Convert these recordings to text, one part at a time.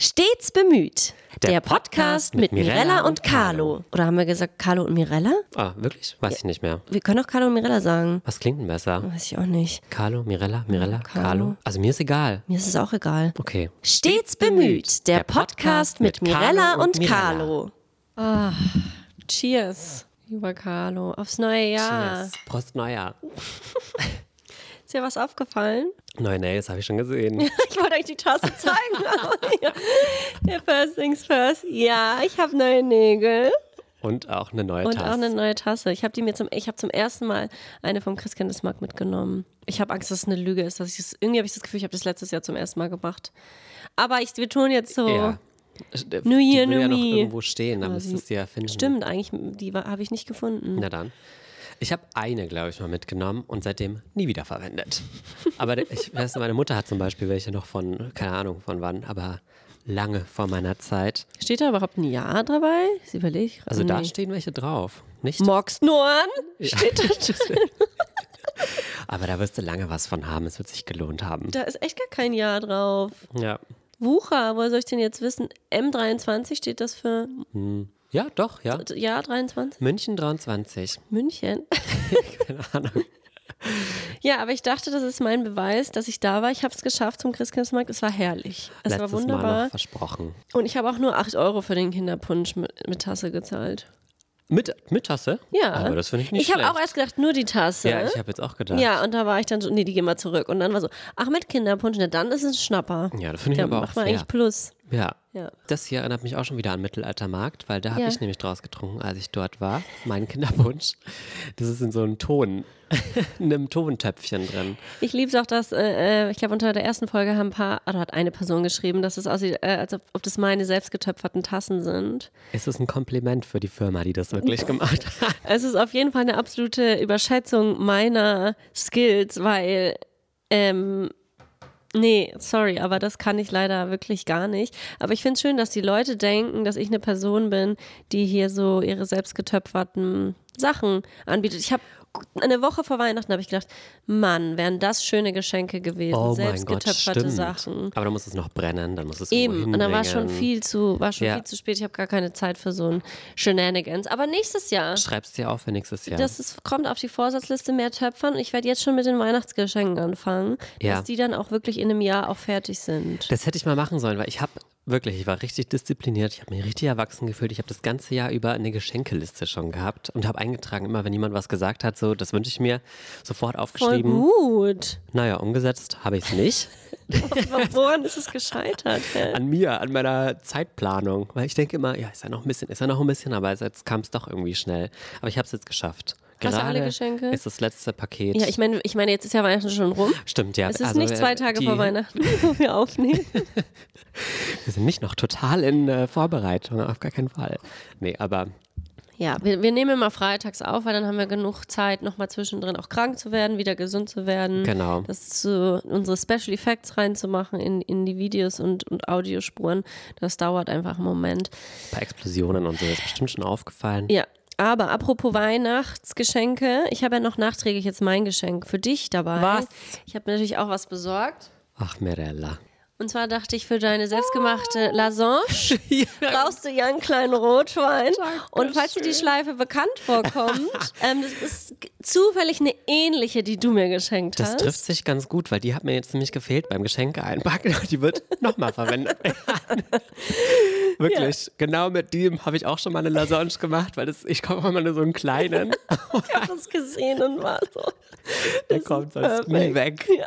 Stets bemüht. Der, Der Podcast, Podcast mit mit Mirella Mirella und Carlo. Oder haben wir gesagt Carlo und Mirella? Ah, wirklich? Weiß ich nicht mehr. Wir können auch Carlo und Mirella sagen. Was klingt denn besser? Weiß ich auch nicht. Carlo, Mirella, Mirella, Carlo. Carlo? Also mir ist egal. Mir ist es auch egal. Okay. Stets bemüht. Der Podcast mit Mirella und Carlo. Ah, cheers, lieber Carlo. Aufs neue Jahr. Cheers. Prost Neujahr. Ist dir was aufgefallen? Neue Nails habe ich schon gesehen. Ich wollte euch die Tasse zeigen. ja. Ja, first things first. Ja, ich habe neue Nägel. Und auch eine neue Und Tasse. auch eine neue Tasse. Ich habe die mir zum, ich habe zum ersten Mal eine vom Christkindlesmarkt mitgenommen. Ich habe Angst, dass es eine Lüge ist. Dass ich das, irgendwie habe ich das Gefühl, ich habe das letztes Jahr zum ersten Mal gemacht. Aber ich, wir tun jetzt so. ja. New Year, New ja noch Me. irgendwo stehen, dann müsstest du ja finden. Stimmt, eigentlich, die habe ich nicht gefunden. Na dann. Ich habe eine, glaube ich, mal mitgenommen und seitdem nie wieder verwendet. Aber ich weiß, meine Mutter hat zum Beispiel welche noch von, keine Ahnung von wann, aber lange vor meiner Zeit. Steht da überhaupt ein Jahr dabei? Ich überlege. Also da nee. stehen welche drauf. Nicht? Mockst nur an? Steht da Aber da wirst du lange was von haben. Es wird sich gelohnt haben. Da ist echt gar kein Jahr drauf. Ja. Wucher, woher soll ich denn jetzt wissen? M23 steht das für Ja, doch, ja. Jahr 23? München 23. München? Keine Ahnung. Ja, aber ich dachte, das ist mein Beweis, dass ich da war. Ich habe es geschafft zum Christkindlesmarkt. Es war herrlich. Es Letztes war Mal wunderbar. noch versprochen. Und ich habe auch nur 8 Euro für den Kinderpunsch mit, mit Tasse gezahlt. Mit, mit Tasse? Ja. Aber das finde ich nicht Ich habe auch erst gedacht, nur die Tasse. Ja, ich habe jetzt auch gedacht. Ja, und da war ich dann so, nee, die gehen mal zurück. Und dann war so, ach, mit Kinderpunsch, na dann ist es ein Schnapper. Ja, das finde ich aber auch macht man fair. eigentlich Plus. Ja. Ja. Das hier erinnert mich auch schon wieder an Mittelaltermarkt, weil da habe Ja. ich nämlich draus getrunken, als ich dort war. Mein Kinderpunsch. Das ist in so einem Ton, in einem Tontöpfchen drin. Ich liebe es auch, dass, äh, äh, ich glaube, unter der ersten Folge haben ein paar, oder hat eine Person geschrieben, dass es aussieht, äh, als ob, ob das meine selbstgetöpferten Tassen sind. Es ist ein Kompliment für die Firma, die das wirklich gemacht hat. Es ist auf jeden Fall eine absolute Überschätzung meiner Skills, weil, ähm, nee, sorry, aber das kann ich leider wirklich gar nicht. Aber ich finde es schön, dass die Leute denken, dass ich eine Person bin, die hier so ihre selbstgetöpferten Sachen anbietet. Ich habe eine Woche vor Weihnachten habe ich gedacht, Mann, wären das schöne Geschenke gewesen, Oh Gott, selbstgetöpferte stimmt. Sachen. Aber dann muss es noch brennen, dann muss es Eben, und dann war schon viel zu, war schon Ja. viel zu spät. Ich habe gar keine Zeit für so ein Shenanigans. Aber nächstes Jahr, Schreib's dir auf für nächstes Jahr. das ist, kommt auf die Vorsatzliste mehr Töpfern. Und ich werde jetzt schon mit den Weihnachtsgeschenken anfangen, Ja. dass die dann auch wirklich in einem Jahr auch fertig sind. Das hätte ich mal machen sollen, weil ich habe wirklich, ich war richtig diszipliniert, ich habe mich richtig erwachsen gefühlt. Ich habe das ganze Jahr über eine Geschenkeliste schon gehabt und habe eingetragen, immer wenn jemand was gesagt hat, so, das wünsche ich mir, sofort Voll aufgeschrieben. gut. Naja, umgesetzt habe ich es nicht. Woran ist es gescheitert? hä? An mir, an meiner Zeitplanung. Weil ich denke immer, ja, ist ja noch ein bisschen, ist ja noch ein bisschen, aber jetzt kam es doch irgendwie schnell. Aber ich habe es jetzt geschafft. Hast du alle Geschenke? ist das letzte Paket. Ja, ich meine, ich meine, jetzt ist ja Weihnachten schon rum. Stimmt, ja. Es ist also, nicht zwei äh, Tage die, vor Weihnachten, wo wir aufnehmen. Wir sind nicht noch total in äh, Vorbereitung, auf gar keinen Fall. Nee, aber Ja, wir, wir nehmen immer freitags auf, weil dann haben wir genug Zeit, nochmal zwischendrin auch krank zu werden, wieder gesund zu werden. Genau. Das zu, unsere Special Effects reinzumachen in, in die Videos und, und Audiospuren, das dauert einfach einen Moment. ein paar Explosionen und so ist bestimmt schon aufgefallen. Ja, aber apropos Weihnachtsgeschenke, ich habe ja noch nachträglich jetzt mein Geschenk für dich dabei. Was? Ich habe mir natürlich auch was besorgt. Ach, Mirella. Und zwar dachte ich, für deine selbstgemachte Lasange brauchst du ja einen kleinen Rotwein. Und falls dir die Schleife bekannt vorkommt, ähm, das ist zufällig eine ähnliche, die du mir geschenkt Das hast. trifft sich ganz gut, weil die hat mir jetzt nämlich gefehlt beim Geschenke einpacken die wird nochmal verwendet werden. Wirklich, genau mit dem habe ich auch schon mal eine Lasagne gemacht, weil das, ich komme immer nur so einen kleinen, Ich habe das gesehen und war so. der kommt sonst nie perfekt. weg. Ja,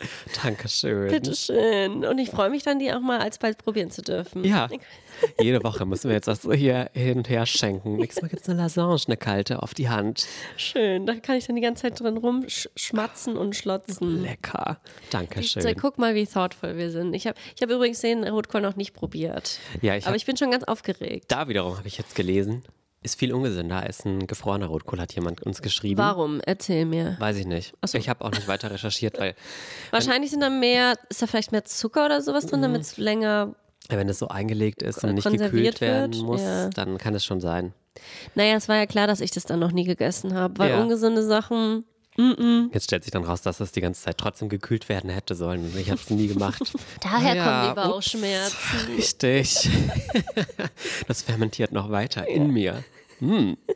Dankeschön. bitteschön. Und ich freue mich dann, die auch mal alsbald probieren zu dürfen. Ja, jede Woche müssen wir jetzt was so hier hin und her schenken. Nächstes Mal gibt es eine Lasagne, eine kalte, auf die Hand. Schön. Da kann ich dann die ganze Zeit drin rumschmatzen und schlotzen. Lecker. Ich, Dankeschön. guck mal, wie thoughtful wir sind. Ich habe ich hab übrigens den Rotkohl noch nicht probiert. Ja, ich Aber hab- ich bin schon ganz aufgeregt. Da wiederum habe ich jetzt gelesen, ist viel ungesünder als ein gefrorener Rotkohl, hat jemand uns geschrieben. Warum? Erzähl mir. Weiß ich nicht. Ich habe auch nicht weiter recherchiert, weil Wahrscheinlich sind da mehr, ist da vielleicht mehr Zucker oder sowas drin, damit es länger. wenn es so eingelegt ist und nicht gekühlt werden wird, muss, ja. dann kann es schon sein. Naja, es war ja klar, dass ich das dann noch nie gegessen habe, weil Ja. ungesunde Sachen Jetzt stellt sich dann raus, dass das die ganze Zeit trotzdem gekühlt werden hätte sollen. Ich habe es nie gemacht. Daher Ja, kommen die ups. Bauchschmerzen. Richtig. Das fermentiert noch weiter in mir. Hm.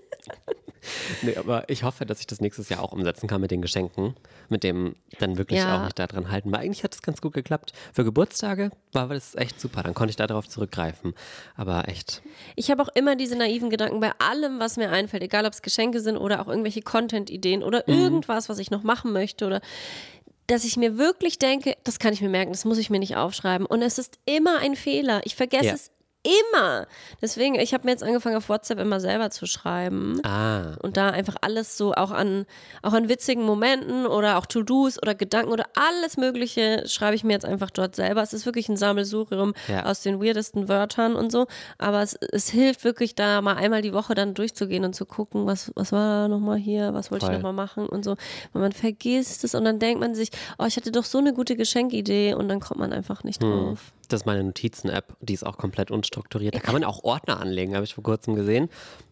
Nee, aber ich hoffe, dass ich das nächstes Jahr auch umsetzen kann mit den Geschenken, mit dem dann wirklich Ja. auch nicht daran halten. Weil eigentlich hat es ganz gut geklappt. Für Geburtstage war das echt super. Dann konnte ich darauf zurückgreifen. Aber echt, Ich habe auch immer diese naiven Gedanken bei allem, was mir einfällt, egal ob es Geschenke sind oder auch irgendwelche Content-Ideen oder Mhm. irgendwas, was ich noch machen möchte oder dass ich mir wirklich denke, das kann ich mir merken, das muss ich mir nicht aufschreiben. Und es ist immer ein Fehler. Ich vergesse Ja. es immer. Deswegen, ich habe mir jetzt angefangen, auf WhatsApp immer selber zu schreiben. ah, Und da einfach alles so auch an, auch an witzigen Momenten oder auch To-Dos oder Gedanken oder alles Mögliche schreibe ich mir jetzt einfach dort selber. Es ist wirklich ein Sammelsurium Ja. aus den weirdesten Wörtern und so. Aber es, es hilft wirklich da mal einmal die Woche dann durchzugehen und zu gucken, was, was war nochmal hier, was wollte ich nochmal machen und so. Weil man vergisst es und dann denkt man sich, oh, ich hatte doch so eine gute Geschenkidee und dann kommt man einfach nicht Hm. drauf. Das ist meine Notizen-App. Die ist auch komplett unstrukturiert. Da kann man auch Ordner anlegen, habe ich vor kurzem gesehen.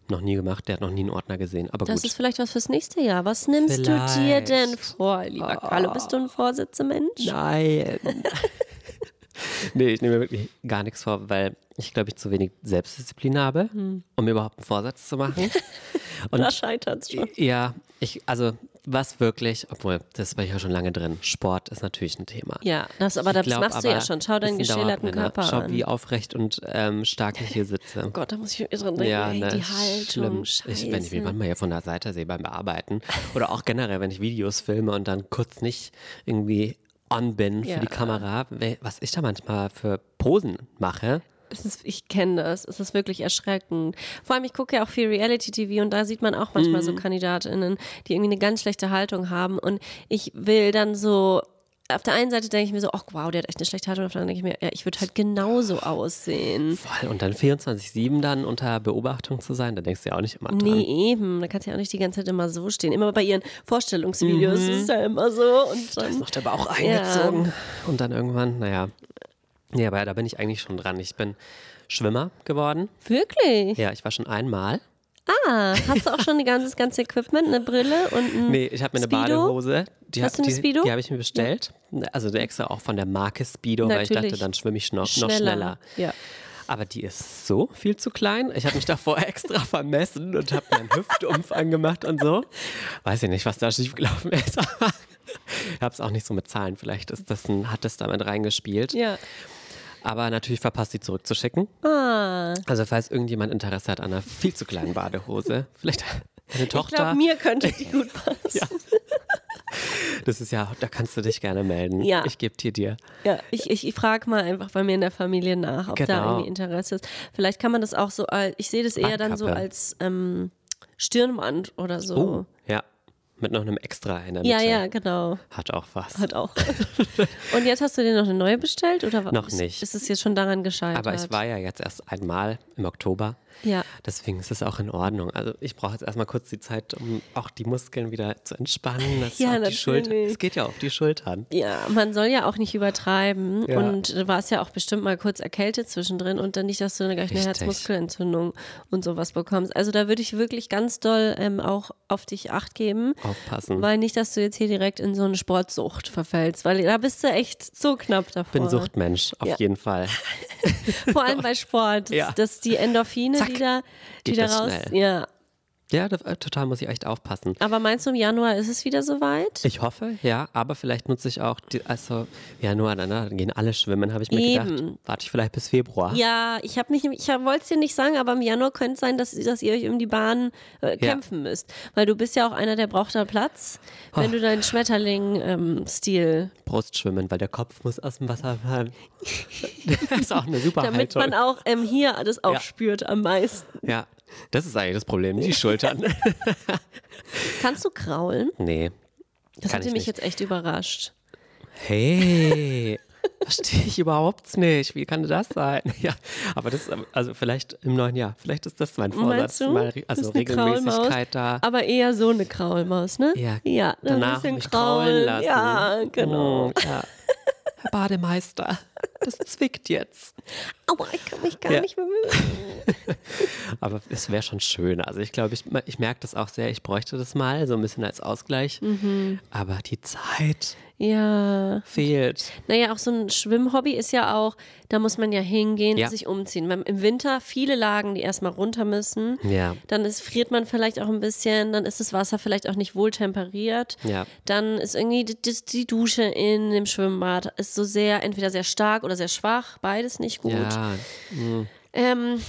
Noch nie gemacht. Der hat noch nie einen Ordner gesehen. Aber Das gut. ist vielleicht was fürs nächste Jahr. Was nimmst du dir Vielleicht. denn vor, lieber Carlo? Bist du ein Vorsitzemensch? Nein. nee, ich nehme mir wirklich gar nichts vor, weil ich glaube, ich zu wenig Selbstdisziplin habe, Hm. um mir überhaupt einen Vorsatz zu machen. Und Da scheitert es schon. ja, ich, also was wirklich, obwohl, das war ich ja schon lange drin, Sport ist natürlich ein Thema. Ja, das, aber Ich das glaub machst du ja aber, schon. Schau deinen geschälerten Dauerbrenner. Körper Schau, an. wie aufrecht und ähm, stark ich hier sitze. Oh Gott, da muss ich dran denken. Ja, ne, die Haltung, schlimm. Ich, wenn ich mich manchmal hier von der Seite sehe beim Bearbeiten oder auch generell, wenn ich Videos filme und dann kurz nicht irgendwie on bin Ja. für die Kamera, was ich da manchmal für Posen mache. Ist, ich kenne das. Es ist wirklich erschreckend. Vor allem, ich gucke ja auch viel Reality-TV und da sieht man auch manchmal Mhm. so KandidatInnen, die irgendwie eine ganz schlechte Haltung haben. Und ich will dann so. Auf der einen Seite denke ich mir so, ach wow, der hat echt eine schlechte Haltung. Auf der anderen denke ich mir, ja, ich würde halt genauso aussehen. Voll. Und dann 24-7 dann unter Beobachtung zu sein, da denkst du ja auch nicht immer dran. Nee, eben. Da kannst du ja auch nicht die ganze Zeit immer so stehen. Immer bei ihren Vorstellungsvideos Mhm. ist es ja immer so. Und Da ist dann, noch der Bauch eingezogen. Und dann irgendwann, naja. Ja, aber da bin ich eigentlich schon dran. Ich bin Schwimmer geworden. wirklich? Ja, ich war schon einmal. Ah, hast du auch schon die ganze, das ganze Equipment, eine Brille und ein Nee, ich habe mir eine Speedo? Badehose. Die, Hast hab- du eine die, Speedo? die habe ich mir bestellt. Also extra auch von der Marke Speedo, weil ich Natürlich. dachte, dann schwimme ich noch schneller. Noch schneller. Ja. Aber die ist so viel zu klein. Ich habe mich davor extra vermessen und habe meinen Hüftumfang gemacht und so. Weiß ich nicht, was da schiefgelaufen ist. Ich habe es auch nicht so mit Zahlen. Vielleicht ist das ein, hat das damit reingespielt. Ja. Aber natürlich verpasst, die zurückzuschicken. Ah, Also falls irgendjemand Interesse hat an einer viel zu kleinen Badehose, vielleicht eine ich Tochter. glaube, mir könnte die gut passen. Ja. Das ist ja, da kannst du dich gerne melden. Ja. Ich gebe die dir. Ja, ich, ich, ich frage mal einfach bei mir in der Familie nach, ob da Genau. irgendwie Interesse ist. Vielleicht kann man das auch so, als- ich sehe das eher dann so als ähm, Stirnband oder so. Oh. Mit noch einem Extra Mitte. ja, ja, genau. Hat auch was. Hat auch. Und jetzt hast du dir noch eine neue bestellt? Oder was? Noch nicht. Ist es jetzt schon daran gescheitert? Aber ich war ja jetzt erst einmal im Oktober. Ja. Deswegen ist es auch in Ordnung. Also ich brauche jetzt erstmal kurz die Zeit, um auch die Muskeln wieder zu entspannen. Das Ja, die Schulter. natürlich. Es geht ja auf die Schultern. Ja, man soll ja auch nicht übertreiben. Ja. Und du warst ja auch bestimmt mal kurz erkältet zwischendrin und dann nicht, dass du gleich eine Richtig. Herzmuskelentzündung und sowas bekommst. Also da würde ich wirklich ganz doll ähm, auch auf dich acht geben. Aufpassen. Weil nicht, dass du jetzt hier direkt in so eine Sportsucht verfällst, weil da bist du echt so knapp davor. bin Suchtmensch, auf Ja. jeden Fall. Vor allem bei Sport. Ja. das die Endorphine, Zack, die geht da raus. schnell. Ja. Ja, da, äh, total muss ich echt aufpassen. Aber meinst du, im Januar ist es wieder soweit? Ich hoffe, ja, aber vielleicht nutze ich auch, die, also Januar, dann, dann gehen alle schwimmen, habe ich mir Eben. gedacht. Warte ich vielleicht bis Februar. Ja, ich habe mich, ich wollte es dir nicht sagen, aber im Januar könnte es sein, dass, dass ihr euch um die Bahn äh, kämpfen müsst. Weil du bist ja auch einer, der braucht da Platz, wenn Oh. du deinen Schmetterling-Stil, Brustschwimmen, weil der Kopf muss aus dem Wasser fahren. das ist auch eine super damit Haltung. man auch ähm, hier das auch spürt am meisten. Ja, das ist eigentlich das Problem, die Schultern. Kannst du kraulen? nee. Das hatte ich mich nicht. jetzt echt überrascht. Hey, verstehe ich überhaupt nicht. Wie kann das sein? Ja, aber das ist, also vielleicht im neuen Jahr, vielleicht ist das mein Vorsatz. Mal, also ist eine Kraulmaus? Regelmäßigkeit da. Aber eher so eine Kraulmaus, ne? Ja, ja ein danach bisschen mich kraulen lassen. Ja, genau. Mm, ja. Herr Bademeister, das zwickt jetzt. Aua, ich kann mich gar Ja. nicht bemühen. Aber es wäre schon schön. Also ich glaube, ich, ich merke das auch sehr. Ich bräuchte das mal, so ein bisschen als Ausgleich. Mhm. Aber die Zeit Ja. fehlt. Naja, auch so ein Schwimmhobby ist ja auch, da muss man ja hingehen, Ja. sich umziehen. Weil Im Winter viele Lagen, die erstmal runter müssen. Ja. Dann ist, friert man vielleicht auch ein bisschen, dann ist das Wasser vielleicht auch nicht wohl temperiert. Ja. Dann ist irgendwie die, die Dusche in dem Schwimmbad ist so sehr, entweder sehr stark oder sehr schwach, beides nicht gut. Ja, Ähm,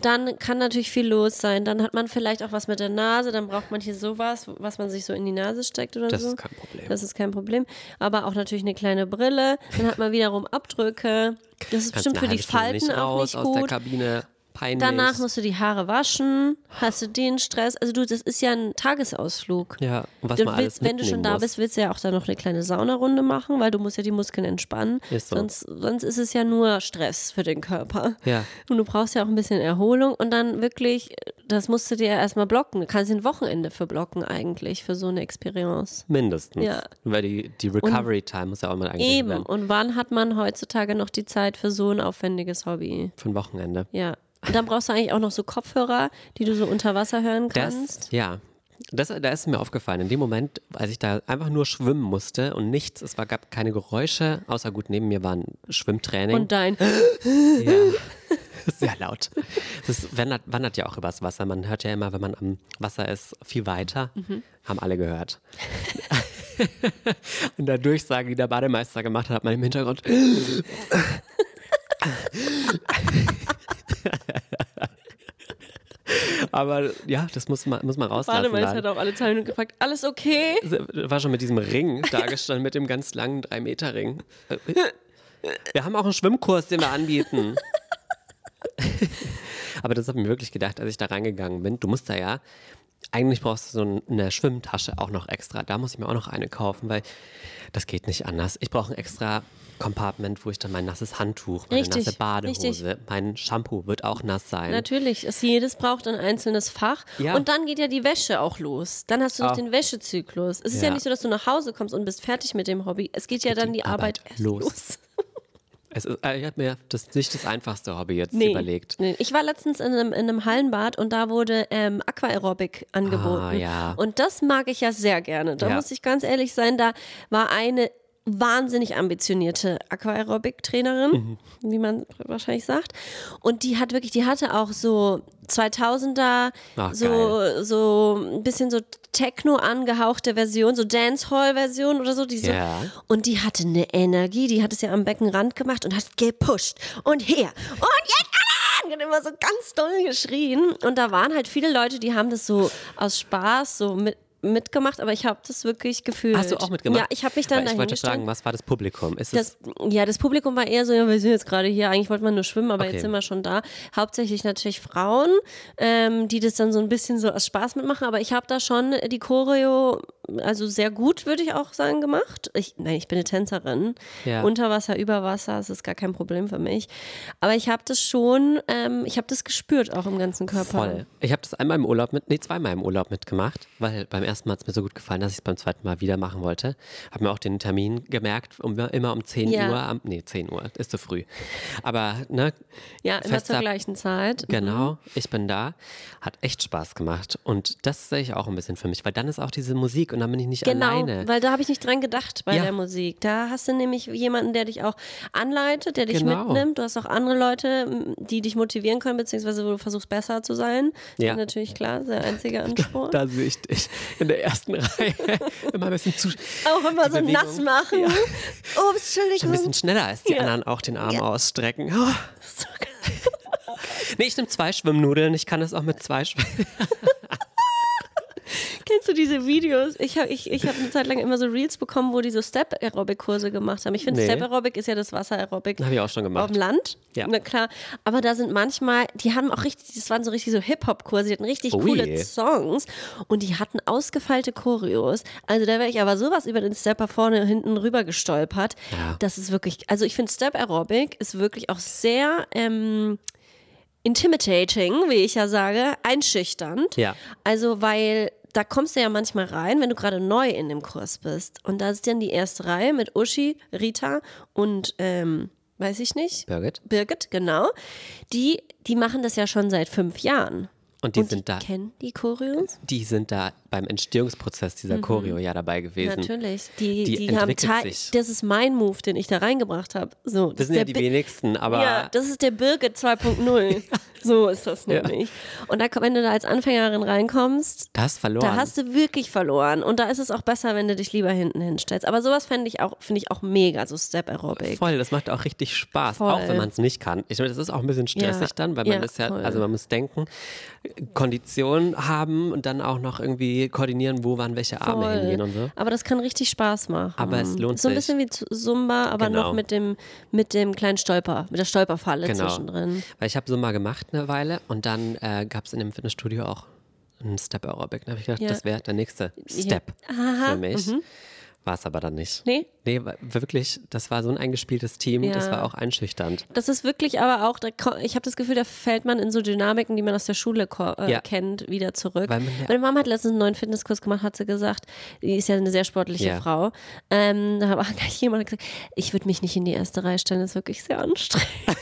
dann kann natürlich viel los sein. Dann hat man vielleicht auch was mit der Nase, dann braucht man hier sowas, was man sich so in die Nase steckt oder das so. ist kein Problem. Das ist kein Problem. Aber auch natürlich eine kleine Brille. Dann hat man wiederum Abdrücke. Das ist Kannst bestimmt für die Falten auch raus nicht aus der gut. Kabine. Peinlich. Danach musst du die Haare waschen. Hast du den Stress? Also du, das ist ja ein Tagesausflug. ja, und was Du man alles willst, wenn du schon da muss. bist, willst du ja auch da noch eine kleine Saunarunde machen, weil du musst ja die Muskeln entspannen. Ist so. Sonst, sonst ist es ja nur Stress für den Körper. Ja. Und du brauchst ja auch ein bisschen Erholung und dann wirklich, das musst du dir erstmal blocken. Du kannst ein Wochenende für blocken eigentlich, für so eine Experience. Mindestens. Ja. Weil die, die Recovery Time muss ja auch mal eingehalten Eben. werden. Und wann hat man heutzutage noch die Zeit für so ein aufwendiges Hobby? Für ein Wochenende. Ja. Und dann brauchst du eigentlich auch noch so Kopfhörer, die du so unter Wasser hören kannst. Das, ja. Das, da ist mir aufgefallen, in dem Moment, als ich da einfach nur schwimmen musste und nichts, es war, gab keine Geräusche, außer gut, neben mir war ein Schwimmtraining. Und dein, ja. Sehr laut. Das wandert, wandert ja auch übers Wasser. Man hört ja immer, wenn man am Wasser ist, viel weiter. Mhm. Haben alle gehört. und der Durchsage, die der Bademeister gemacht hat, hat man im Hintergrund. Aber ja, das muss man, muss man rauslassen. Bademeister dann. hat auch alle Zeilen gefragt, alles okay? war schon mit diesem Ring dargestellt, mit dem ganz langen 3-Meter-Ring. Wir haben auch einen Schwimmkurs, den wir anbieten. Aber das habe ich mir wirklich gedacht, als ich da reingegangen bin. Du musst da ja, eigentlich brauchst du so eine Schwimmtasche auch noch extra. Da muss ich mir auch noch eine kaufen, weil das geht nicht anders. Ich brauche ein extra Compartment, wo ich dann mein nasses Handtuch, meine Richtig, nasse Badehose, richtig. mein Shampoo wird auch nass sein. Natürlich, es, jedes braucht ein einzelnes Fach. Ja. Und dann geht ja die Wäsche auch los. Dann hast du noch Ah. den Wäschezyklus. Es ist ja. Ja. nicht so, dass du nach Hause kommst und bist fertig mit dem Hobby. Es geht ja dann die, Arbeit, erst los. los. Es ist, äh, ich habe mir das nicht das einfachste Hobby jetzt Nee, überlegt. nee. Ich war letztens in einem, in einem Hallenbad und da wurde ähm, Aquaerobik angeboten. Ah, ja. Und das mag ich ja sehr gerne. Da Ja. muss ich ganz ehrlich sein, da war eine wahnsinnig ambitionierte Aquaerobik-Trainerin, Mhm. wie man wahrscheinlich sagt. Und die hat wirklich, die hatte auch so 2000er, Ach, so, so ein bisschen so Techno angehauchte Version, so Dancehall-Version oder so. Die so Ja. Und die hatte eine Energie, die hat es ja am Beckenrand gemacht und hat gepusht. Und her. Und jetzt! Und immer so ganz doll geschrien. Und da waren halt viele Leute, die haben das so aus Spaß so mit, mitgemacht, aber ich habe das wirklich gefühlt. Hast du auch mitgemacht? Ja, ich habe mich dann Weil Ich wollte fragen, was war das Publikum? Ist es Das, ja, das Publikum war eher so, ja, wir sind jetzt gerade hier, eigentlich wollten wir nur schwimmen, aber Okay. jetzt sind wir schon da. Hauptsächlich natürlich Frauen, ähm, die das dann so ein bisschen so aus Spaß mitmachen, aber ich habe da schon die Choreo, also sehr gut, würde ich auch sagen, gemacht. Ich, nein, ich bin eine Tänzerin. Ja. Unter Wasser, über Wasser, das ist gar kein Problem für mich. Aber ich habe das schon, ähm, ich habe das gespürt auch im ganzen Körper. voll? Ich habe das einmal im Urlaub mit, nee, zweimal im Urlaub mitgemacht, weil beim ersten Mal hat es mir so gut gefallen, dass ich es beim zweiten Mal wieder machen wollte. Habe mir auch den Termin gemerkt, um, immer um 10 Ja. Uhr. Am, nee, 10 Uhr, ist zu früh. Aber, ne, Ja, immer zur gleichen Zeit. Genau, ich bin da. Hat echt Spaß gemacht. Und das sehe ich auch ein bisschen für mich, weil dann ist auch diese Musik und dann bin ich nicht Genau, alleine. weil da habe ich nicht dran gedacht bei Ja. der Musik. Da hast du nämlich jemanden, der dich auch anleitet, der dich Genau. mitnimmt. Du hast auch andere Leute, die dich motivieren können, beziehungsweise wo du versuchst, besser zu sein. Ja. Das ist natürlich klar, der einzige Anspruch. Da sehe ich dich in der ersten Reihe. Immer ein bisschen zu. auch immer so Bewegung. nass machen. Ja. Oh, Entschuldigung. Ein bisschen schneller als die Ja. anderen auch den Arm ausstrecken. Oh. Nee, ich nehme zwei Schwimmnudeln. Ich kann das auch mit zwei Schwimmnudeln. Kennst du diese Videos? Ich habe ich, ich hab eine Zeit lang immer so Reels bekommen, wo die so Step-Aerobic-Kurse gemacht haben. Ich finde, Nee. Step-Aerobic ist ja das Wasser-Aerobic. Habe ich auch schon Auf gemacht. dem Land? Ja. Na klar. Aber da sind manchmal, die haben auch richtig, das waren so richtig so Hip-Hop-Kurse, die hatten richtig Ui. coole Songs und die hatten ausgefeilte Choreos. Also da wäre ich aber sowas über den Stepper vorne und hinten rüber gestolpert. Ja. Das ist wirklich, also ich finde Step Aerobic ist wirklich auch sehr ähm, intimidating, wie ich ja sage, einschüchternd. Ja. Also weil da kommst du ja manchmal rein, wenn du gerade neu in dem Kurs bist. Und da ist dann die erste Reihe mit Uschi, Rita und ähm, weiß ich nicht. Birgit. Birgit, genau. Die, die machen das ja schon seit fünf Jahren. Und die und sind die da. kennen die Choreos? Die sind da beim Entstehungsprozess dieser Choreo ja dabei gewesen. Mhm. Natürlich. Die, Die die, haben sich. das ist mein Move, den ich da reingebracht habe. So, Das ist sind ja die Bi- wenigsten, aber Ja, das ist der Birgit 2.0. So ist das Ja. nämlich. Und da, wenn du da als Anfängerin reinkommst, das verloren. da hast du wirklich verloren. Und da ist es auch besser, wenn du dich lieber hinten hinstellst. Aber sowas fände ich auch, finde ich auch mega, so Step Aerobic. Voll, das macht auch richtig Spaß, Voll. auch wenn man es nicht kann. Ich meine, das ist auch ein bisschen stressig Ja. dann, weil man Ja, das ja, voll. also man muss denken, Kondition haben und dann auch noch irgendwie koordinieren, wo wann welche Arme Voll. hingehen und so. Aber das kann richtig Spaß machen. Aber es lohnt So ein sich. bisschen wie Zumba, aber Genau. noch mit dem, mit dem kleinen Stolper, mit der Stolperfalle Genau. zwischendrin. Weil ich habe mal gemacht eine Weile und dann äh, gab es in dem Fitnessstudio auch ein Step Aerobic. Da habe ich gedacht, Ja. das wäre der nächste Step Aha, für mich. War es aber dann nicht. Nee? Nee, wirklich, das war so ein eingespieltes Team, das Ja. war auch einschüchternd. Das ist wirklich aber auch, ich habe das Gefühl, da fällt man in so Dynamiken, die man aus der Schule äh, Ja. kennt, wieder zurück. Weil man ja- Meine Mama hat letztens einen neuen Fitnesskurs gemacht, hat sie gesagt, die ist ja eine sehr sportliche Ja. Frau. Ähm, da hat auch gleich jemand gesagt, ich würde mich nicht in die erste Reihe stellen, das ist wirklich sehr anstrengend.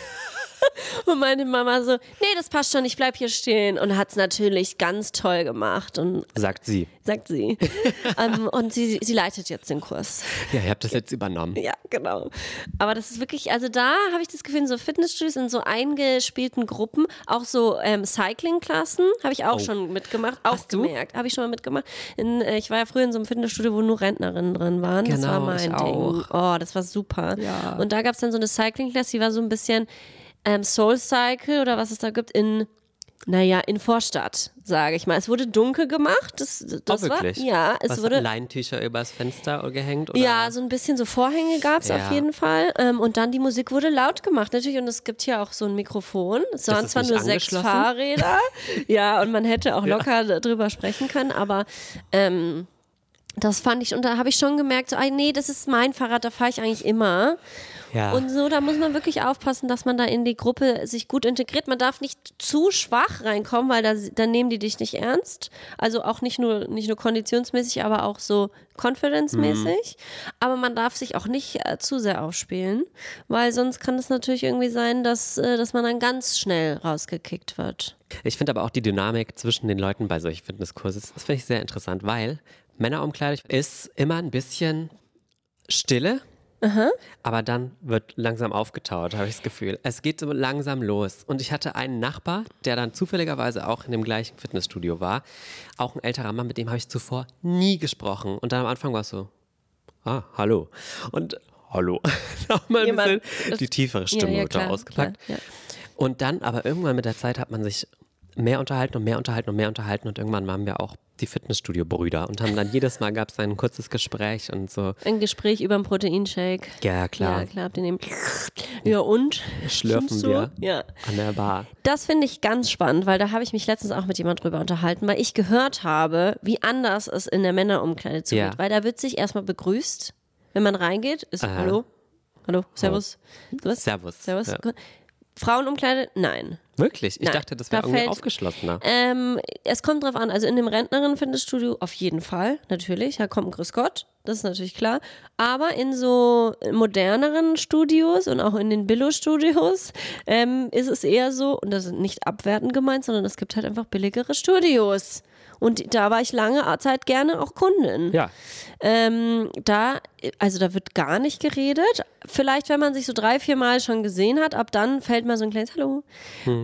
Und meine Mama so, nee, das passt schon, ich bleib hier stehen. Und hat es natürlich ganz toll gemacht und Sagt sie. sagt sie. ähm, und sie, sie leitet jetzt den Kurs. Ja, ihr habt das jetzt übernommen. Ja, genau. Aber das ist wirklich, also da habe ich das Gefühl, so Fitnessstudios, in so eingespielten Gruppen, auch so ähm, Cycling-Klassen, habe ich auch Oh. schon mitgemacht, auch Hast du? gemerkt. Habe ich schon mal mitgemacht. In, äh, ich war ja früher in so einem Fitnessstudio, wo nur Rentnerinnen drin waren. das war Genau, mein Ding. auch. Oh, das war super. Ja. Und da gab es dann so eine Cycling-Klasse, die war so ein bisschen ähm, Soul Cycle oder was es da gibt in. Naja, in Vorstadt, sage ich mal. Es wurde dunkel gemacht. Das, das oh, war, ja, es Was, wurde Leintücher übers Fenster gehängt? Oder? ja, so ein bisschen so Vorhänge gab es Ja. auf jeden Fall. Ähm, und dann die Musik wurde laut gemacht, natürlich. Und es gibt hier auch so ein Mikrofon. Es waren zwar nur sechs? Fahrräder. ja, und man hätte auch locker darüber sprechen können, aber ähm, das fand ich, und da habe ich schon gemerkt, so, ah, nee, das ist mein Fahrrad, da fahre ich eigentlich immer. Ja. Und so, da muss man wirklich aufpassen, dass man da in die Gruppe sich gut integriert. Man darf nicht zu schwach reinkommen, weil da, dann nehmen die dich nicht ernst. Also auch nicht nur, nicht nur konditionsmäßig, aber auch so confidence-mäßig. Aber man darf sich auch nicht äh, zu sehr aufspielen, weil sonst kann es natürlich irgendwie sein, dass, äh, dass man dann ganz schnell rausgekickt wird. Ich finde aber auch die Dynamik zwischen den Leuten bei solchen Fitnesskursen, das finde ich sehr interessant, weil Männerumkleide ist immer ein bisschen Stille, aber dann wird langsam aufgetaut, habe ich das Gefühl. Es geht so langsam los. Und ich hatte einen Nachbar, der dann zufälligerweise auch in dem gleichen Fitnessstudio war, auch ein älterer Mann, mit dem habe ich zuvor nie gesprochen. Und dann am Anfang war es so, ah, hallo. Und hallo. Nochmal ein bisschen die tiefere Stimme ja, wird da klar, ausgepackt. klar, ja. Und dann, aber irgendwann mit der Zeit hat man sich mehr unterhalten und mehr unterhalten und mehr unterhalten und irgendwann waren wir auch die Fitnessstudio-Brüder und haben dann jedes Mal gab es ein kurzes Gespräch und so. Ein Gespräch über einen Proteinshake. Ja, klar. Ja, klar, habt ihr. Ja, und? Schlürfen wir Ja. an der Bar. Das finde ich ganz spannend, weil da habe ich mich letztens auch mit jemand drüber unterhalten, weil ich gehört habe, wie anders es in der Männerumkleide zugeht. Ja. Weil da wird sich erstmal begrüßt, wenn man reingeht, ist Aha. Hallo, Hallo, Servus. Was? Servus. Servus. Ja. Frauenumkleide? Nein. Wirklich? Ich Nein, dachte, das da wäre irgendwie fällt- aufgeschlossener. Ähm, es kommt drauf an, also in dem Rentnerinnen-Fitnessstudio auf jeden Fall, natürlich. Da kommt ein Grüß Gott, das ist natürlich klar. Aber in so moderneren Studios und auch in den Billo-Studios ähm, ist es eher so, und das ist nicht abwertend gemeint, sondern es gibt halt einfach billigere Studios. Und da war ich lange Zeit gerne auch Kundin. Ja. Ähm, da, also da wird gar nicht geredet. Vielleicht, wenn man sich so drei, vier Mal schon gesehen hat, ab dann fällt mal so ein kleines Hallo.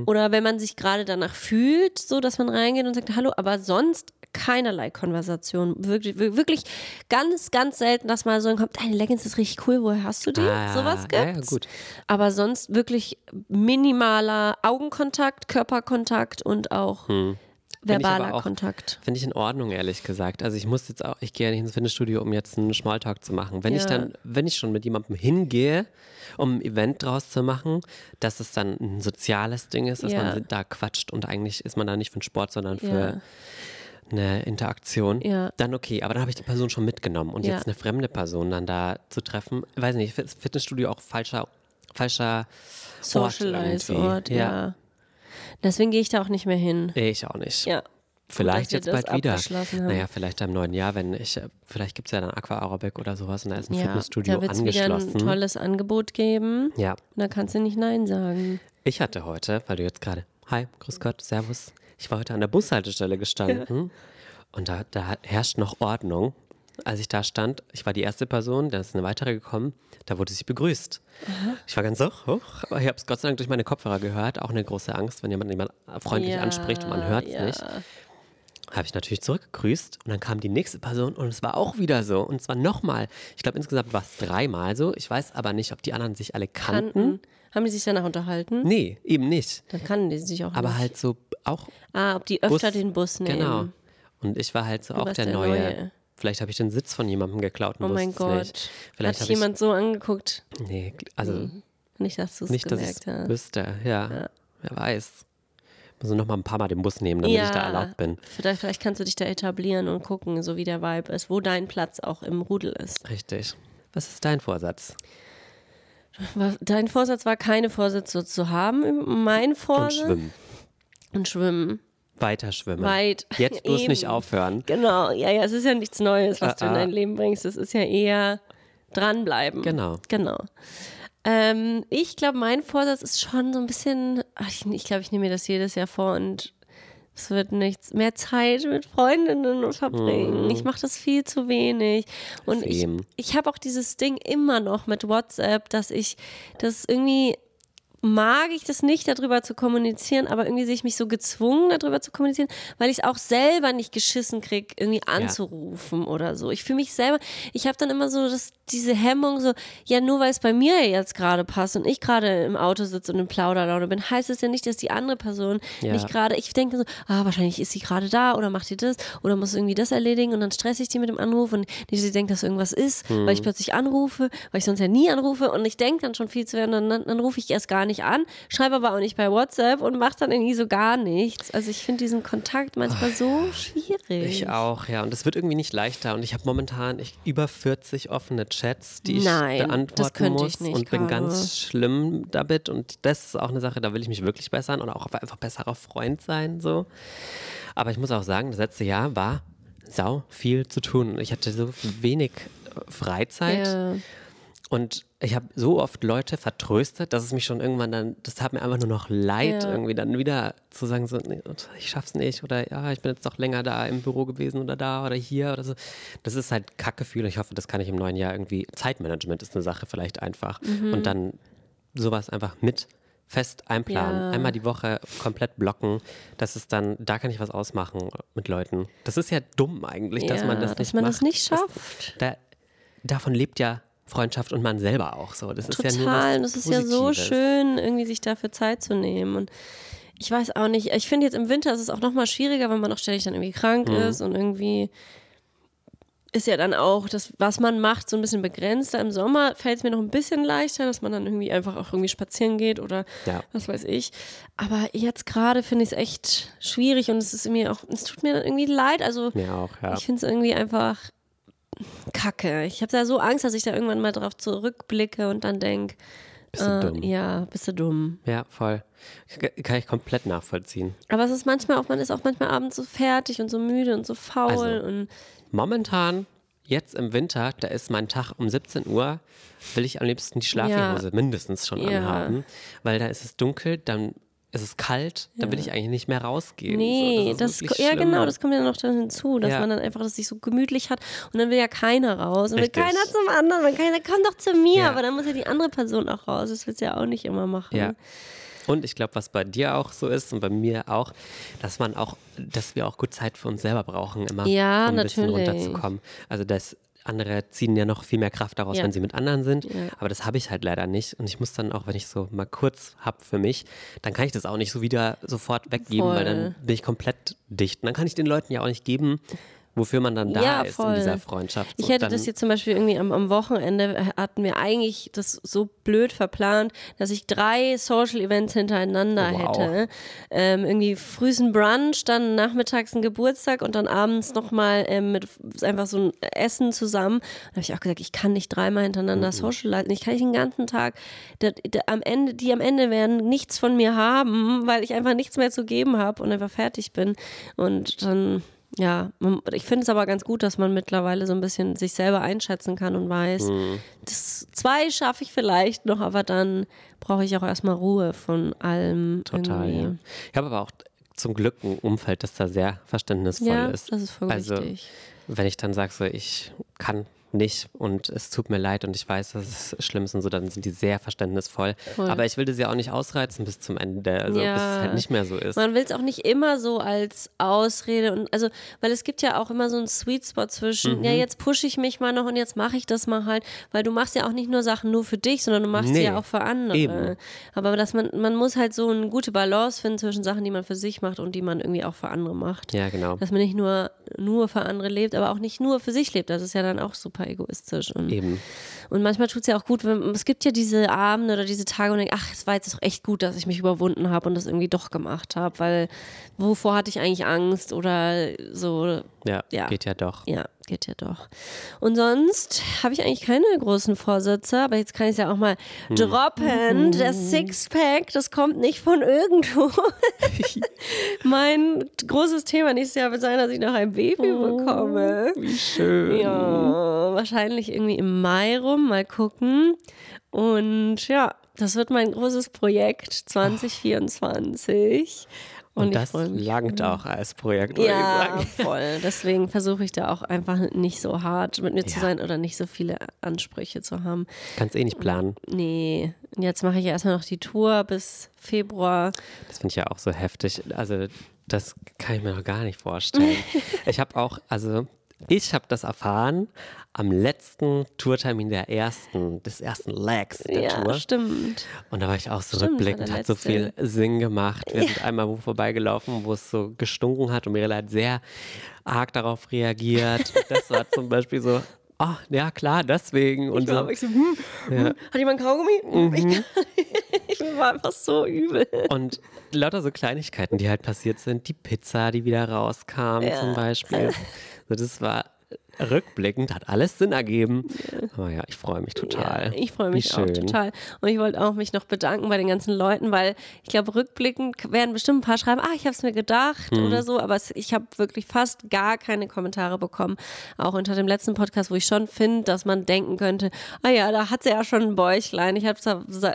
Oder wenn man sich gerade danach fühlt, so dass man reingeht und sagt Hallo, aber sonst keinerlei Konversation. Wirklich, wir- wirklich ganz, ganz selten, dass mal so kommt, deine Leggings ist richtig cool, woher hast du die? Ah, Sowas gibt's. ja, gut. Aber sonst wirklich minimaler Augenkontakt, Körperkontakt und auch Hm. Ich verbaler auch- Kontakt. Finde ich in Ordnung, ehrlich gesagt. Also ich muss jetzt auch, ich gehe ja nicht ins Fitnessstudio, um jetzt einen Smalltalk zu machen. Wenn ich Ja. dann, wenn ich schon mit jemandem hingehe, um ein Event draus zu machen, dass es dann ein soziales Ding ist, dass Ja. man da quatscht und eigentlich ist man da nicht für den Sport, sondern für Ja. eine Interaktion, Ja. dann okay. Aber dann habe ich die Person schon mitgenommen und Ja. jetzt eine fremde Person dann da zu treffen, weiß nicht, Fit- Fitnessstudio auch falscher, falscher Ort irgendwie. Socialize-Ort, ja. Deswegen gehe ich da auch nicht mehr hin. Nee, Ich auch nicht. Ja. vielleicht jetzt bald wieder. Naja, vielleicht im neuen Jahr, wenn ich, äh, vielleicht gibt es ja dann Aqua Aerobic oder sowas und da ist ein Ja, Fitnessstudio da es wieder ein angeschlossen. tolles Angebot geben. ja, Und da kannst du nicht Nein sagen. ich hatte heute, weil du jetzt gerade, hi, grüß Gott, servus, ich war heute an der Bushaltestelle gestanden und da, da herrscht noch Ordnung. Als ich da stand, ich war die erste Person, da ist eine weitere gekommen, da wurde sie begrüßt. Ich war ganz so hoch, aber ich habe es Gott sei Dank durch meine Kopfhörer gehört. Auch eine große Angst, wenn jemand jemand freundlich Ja, anspricht und man hört es ja. nicht. Habe ich natürlich zurückgegrüßt und dann kam die nächste Person und es war auch wieder so. Und zwar nochmal. Ich glaube, insgesamt war es dreimal so. Ich weiß aber nicht, ob die anderen sich alle kannten. Kannten. Haben die sich danach unterhalten? Nee, eben nicht. Dann kannten die sich auch Aber nicht. halt so auch Ah, ob die öfter Bus- den Bus nehmen. Genau. Und ich war halt so auch warst der, der Neue. Neue. Vielleicht habe ich den Sitz von jemandem geklaut und Oh mein Gott. nicht. Vielleicht Hat jemand so angeguckt? Nee, also Nicht, dass du es nicht, dass gemerkt hast. wüsste. Ja, wer weiß. Muss noch mal ein paar Mal den Bus nehmen, damit ich da erlaubt bin. Vielleicht, vielleicht kannst du dich da etablieren und gucken, so wie der Vibe ist, wo dein Platz auch im Rudel ist. Richtig. Was ist dein Vorsatz? Dein Vorsatz war, keine Vorsätze zu haben. Mein Und Vorsatz. schwimmen. Und schwimmen. Weiter schwimmen. Weit. Jetzt bloß nicht Eben. aufhören. Genau, ja, ja, es ist ja nichts Neues, was du in Ah, ah. dein Leben bringst. Es ist ja eher dranbleiben. Genau. Genau. Ähm, ich glaube, mein Vorsatz ist schon so ein bisschen, ach, ich, ich glaube, ich nehme mir das jedes Jahr vor und es wird nichts, mehr Zeit mit Freundinnen verbringen. Ich mache das viel zu wenig. Und ich, Same. ich habe auch dieses Ding immer noch mit WhatsApp, dass ich das irgendwie mag ich das nicht, darüber zu kommunizieren, aber irgendwie sehe ich mich so gezwungen, darüber zu kommunizieren, weil ich es auch selber nicht geschissen kriege, irgendwie anzurufen oder so. Ich fühle mich selber, ich habe dann immer so das, diese Hemmung, so, ja, nur weil es bei mir jetzt gerade passt und ich gerade im Auto sitze und in Plauderlaune bin, heißt es ja nicht, dass die andere Person Ja. nicht gerade, ich denke so, ah, wahrscheinlich ist sie gerade da oder macht die das oder muss irgendwie das erledigen und dann stresse ich die mit dem Anruf und sie denkt, dass irgendwas ist, weil ich plötzlich anrufe, weil ich sonst ja nie anrufe und ich denke dann schon viel zu werden und dann, dann rufe ich erst gar nicht an, schreibe aber auch nicht bei WhatsApp und mache dann irgendwie so gar nichts. Also ich finde diesen Kontakt manchmal so schwierig. Ich auch, ja. Und es wird irgendwie nicht leichter. Und ich habe momentan ich, über 40 offene Chats, die ich Nein, das beantworten muss ich nicht, und bin ganz schlimm damit. Und das ist auch eine Sache, da will ich mich wirklich bessern und auch einfach besserer Freund sein. So. Aber ich muss auch sagen, das letzte Jahr war sau viel zu tun. Ich hatte so wenig äh, Freizeit. Ja. Und ich habe so oft Leute vertröstet, dass es mich schon irgendwann dann, das tat mir einfach nur noch leid, Ja. irgendwie dann wieder zu sagen, so, nee, ich schaff's nicht oder ja, ich bin jetzt doch länger da im Büro gewesen oder da oder hier oder so. Das ist halt Kackgefühl. Ich hoffe, das kann ich im neuen Jahr irgendwie. Zeitmanagement ist eine Sache vielleicht einfach. Mhm. Und dann sowas einfach mit fest einplanen. Ja. Einmal die Woche komplett blocken. Das ist dann, da kann ich was ausmachen mit Leuten. Das ist ja dumm eigentlich, dass Ja, man das dass nicht man macht. das nicht Das- schafft. da, davon lebt ja Freundschaft und man selber auch so. Das ist ja nur Total. es ist ja so schön, irgendwie sich dafür Zeit zu nehmen. Und ich weiß auch nicht, ich finde jetzt im Winter ist es auch nochmal schwieriger, weil man auch ständig dann irgendwie krank Mhm. ist und irgendwie ist ja dann auch das, was man macht, so ein bisschen begrenzter. Im Sommer fällt es mir noch ein bisschen leichter, dass man dann irgendwie einfach auch irgendwie spazieren geht oder Ja. was weiß ich. Aber jetzt gerade finde ich es echt schwierig und es ist mir auch, es tut mir dann irgendwie leid. Also auch, ja. ich finde es irgendwie einfach kacke. Ich habe da so Angst, dass ich da irgendwann mal drauf zurückblicke und dann denke, Bist du äh, dumm. ja, bist du dumm. Ja, voll. Kann ich komplett nachvollziehen. Aber es ist manchmal auch, man ist auch manchmal abends so fertig und so müde und so faul Also, und Momentan, jetzt im Winter, da ist mein Tag um 17 Uhr, will ich am liebsten die Schlafhose mindestens schon Ja. anhaben, weil da ist es dunkel, dann ist es kalt, dann will ich eigentlich nicht mehr rausgehen. Nee, so, das, ist wirklich ja genau, das kommt ja noch dann hinzu, dass Ja. man dann einfach das sich so gemütlich hat und dann will ja keiner raus und will keiner zum anderen, weil keiner komm doch zu mir, Ja. aber dann muss ja die andere Person auch raus. Das willst du ja auch nicht immer machen. Ja. Und ich glaube, was bei dir auch so ist und bei mir auch, dass man auch, dass wir auch gut Zeit für uns selber brauchen, immer, Ja, um ein bisschen natürlich. runterzukommen. Also das andere ziehen ja noch viel mehr Kraft daraus, Ja. wenn sie mit anderen sind. Ja. Aber das habe ich halt leider nicht. Und ich muss dann auch, wenn ich so mal kurz habe für mich, dann kann ich das auch nicht so wieder sofort weggeben, weil dann Voll. bin ich komplett dicht. Und dann kann ich den Leuten ja auch nicht geben, wofür man dann da Ja, ist in dieser Freundschaft. Ich hätte das jetzt zum Beispiel irgendwie am, am Wochenende hatten wir eigentlich das so blöd verplant, dass ich drei Social Events hintereinander Oh, wow. hätte. Ähm, irgendwie frühen Brunch, dann nachmittags ein Geburtstag und dann abends nochmal ähm, mit einfach so ein Essen zusammen. Da habe ich auch gesagt, ich kann nicht dreimal hintereinander Mhm. socialisen. Ich kann nicht den ganzen Tag, der, der, am Ende, die am Ende werden nichts von mir haben, weil ich einfach nichts mehr zu geben habe und einfach fertig bin. Und dann ja, ich finde es aber ganz gut, dass man mittlerweile so ein bisschen sich selber einschätzen kann und weiß, Mhm. das zwei schaffe ich vielleicht noch, aber dann brauche ich auch erstmal Ruhe von allem. Total, ja. Ich habe aber auch zum Glück ein Umfeld, das da sehr verständnisvoll Ja, ist. das ist voll also, wichtig. wenn ich dann sage, so, ich kann nicht und es tut mir leid und ich weiß, dass es schlimm ist und so, dann sind die sehr verständnisvoll. Voll. Aber ich will das ja auch nicht ausreizen bis zum Ende, also bis es Ja. halt nicht mehr so ist. Man will es auch nicht immer so als Ausrede und also, weil es gibt ja auch immer so einen Sweet Spot zwischen, Mhm. ja, jetzt pushe ich mich mal noch und jetzt mache ich das mal halt, weil du machst ja auch nicht nur Sachen nur für dich, sondern du machst sie Nee, ja auch für andere. eben. Aber dass man, man muss halt so eine gute Balance finden zwischen Sachen, die man für sich macht und die man irgendwie auch für andere macht. ja, genau. Dass man nicht nur, nur für andere lebt, aber auch nicht nur für sich lebt. Das ist ja dann auch super egoistisch. Und, Eben. und manchmal tut es ja auch gut, wenn, es gibt ja diese Abende oder diese Tage und denke, ach, es war jetzt doch echt gut, dass ich mich überwunden habe und das irgendwie doch gemacht habe, weil wovor hatte ich eigentlich Angst oder so. Ja, Ja. geht ja doch. Ja, geht ja doch. Und sonst habe ich eigentlich keine großen Vorsätze, aber jetzt kann ich es ja auch mal Hm. droppen. Das Sixpack, das kommt nicht von irgendwo. mein großes Thema nächstes Jahr wird sein, dass ich noch ein Baby Oh. bekomme. Wie schön. Ja, wahrscheinlich irgendwie im Mai rum, mal gucken. Und ja, das wird mein großes Projekt 2024. Und, ich das langt auch als Projekt, Ja, voll. Deswegen versuche ich da auch einfach nicht so hart mit mir zu Ja. sein oder nicht so viele Ansprüche zu haben. Kannst eh nicht planen. Nee, Und jetzt mache ich ja erstmal noch die Tour bis Februar. Das finde ich ja auch so heftig. Also, das kann ich mir noch gar nicht vorstellen. ich habe auch, also, ich habe das erfahren am letzten Tourtermin der ersten, des ersten Legs der ja, Tour. stimmt. Und da war ich auch so Stimmt, rückblickend, hat so viel. Sinn gemacht. Wir sind einmal wo vorbeigelaufen, wo es so gestunken hat und Mirella hat sehr arg darauf reagiert. das war zum Beispiel so, oh, ja klar, deswegen und so. Ich so, hm, hm, Hat jemand Kaugummi? Mhm. Ich, ich war einfach so übel. Und lauter so Kleinigkeiten, die halt passiert sind. Die Pizza, die wieder rauskam Ja. zum Beispiel. So, das war rückblickend, hat alles Sinn ergeben. Aber ja, ich freue mich total. Ja, ich freue mich auch total. Und ich wollte auch mich noch bedanken bei den ganzen Leuten, weil ich glaube, rückblickend werden bestimmt ein paar schreiben, ah, ich habe es mir gedacht Hm. oder so, aber ich habe wirklich fast gar keine Kommentare bekommen. Auch unter dem letzten Podcast, wo ich schon finde, dass man denken könnte, ah ja, da hat sie ja schon ein Bäuchlein. Ich habe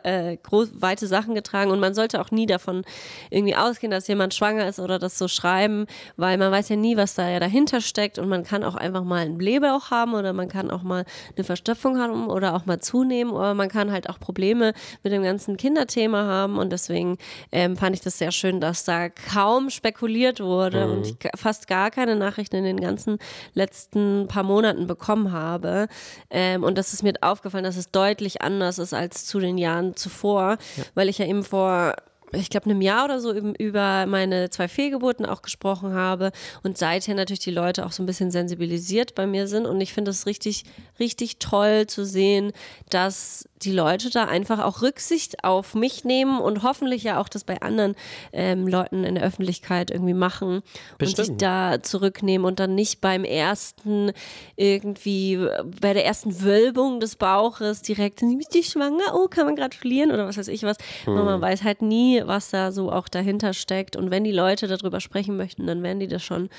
äh, groß, weite Sachen getragen und man sollte auch nie davon irgendwie ausgehen, dass jemand schwanger ist oder das so schreiben, weil man weiß ja nie, was da ja dahinter steckt und man kann auch einfach mal einen Blähbauch haben oder man kann auch mal eine Verstopfung haben oder auch mal zunehmen oder man kann halt auch Probleme mit dem ganzen Kinderthema haben und deswegen ähm, fand ich das sehr schön, dass da kaum spekuliert wurde und ich fast gar keine Nachrichten in den ganzen letzten paar Monaten bekommen habe. Ähm, und das ist mir aufgefallen, dass es deutlich anders ist als zu den Jahren zuvor, weil ich ja eben vor ich glaube, einem Jahr oder so über meine zwei Fehlgeburten auch gesprochen habe und seither natürlich die Leute auch so ein bisschen sensibilisiert bei mir sind. Und ich finde es richtig, richtig toll zu sehen, dass die Leute da einfach auch Rücksicht auf mich nehmen und hoffentlich ja auch das bei anderen ähm, Leuten in der Öffentlichkeit irgendwie machen und sich Bestimmt. da zurücknehmen und dann nicht beim ersten irgendwie, bei der ersten Wölbung des Bauches direkt, bist du schwanger? Oh, kann man gratulieren oder was weiß ich was. Hm. man weiß halt nie, was da so auch dahinter steckt. Und wenn die Leute darüber sprechen möchten, dann werden die das schon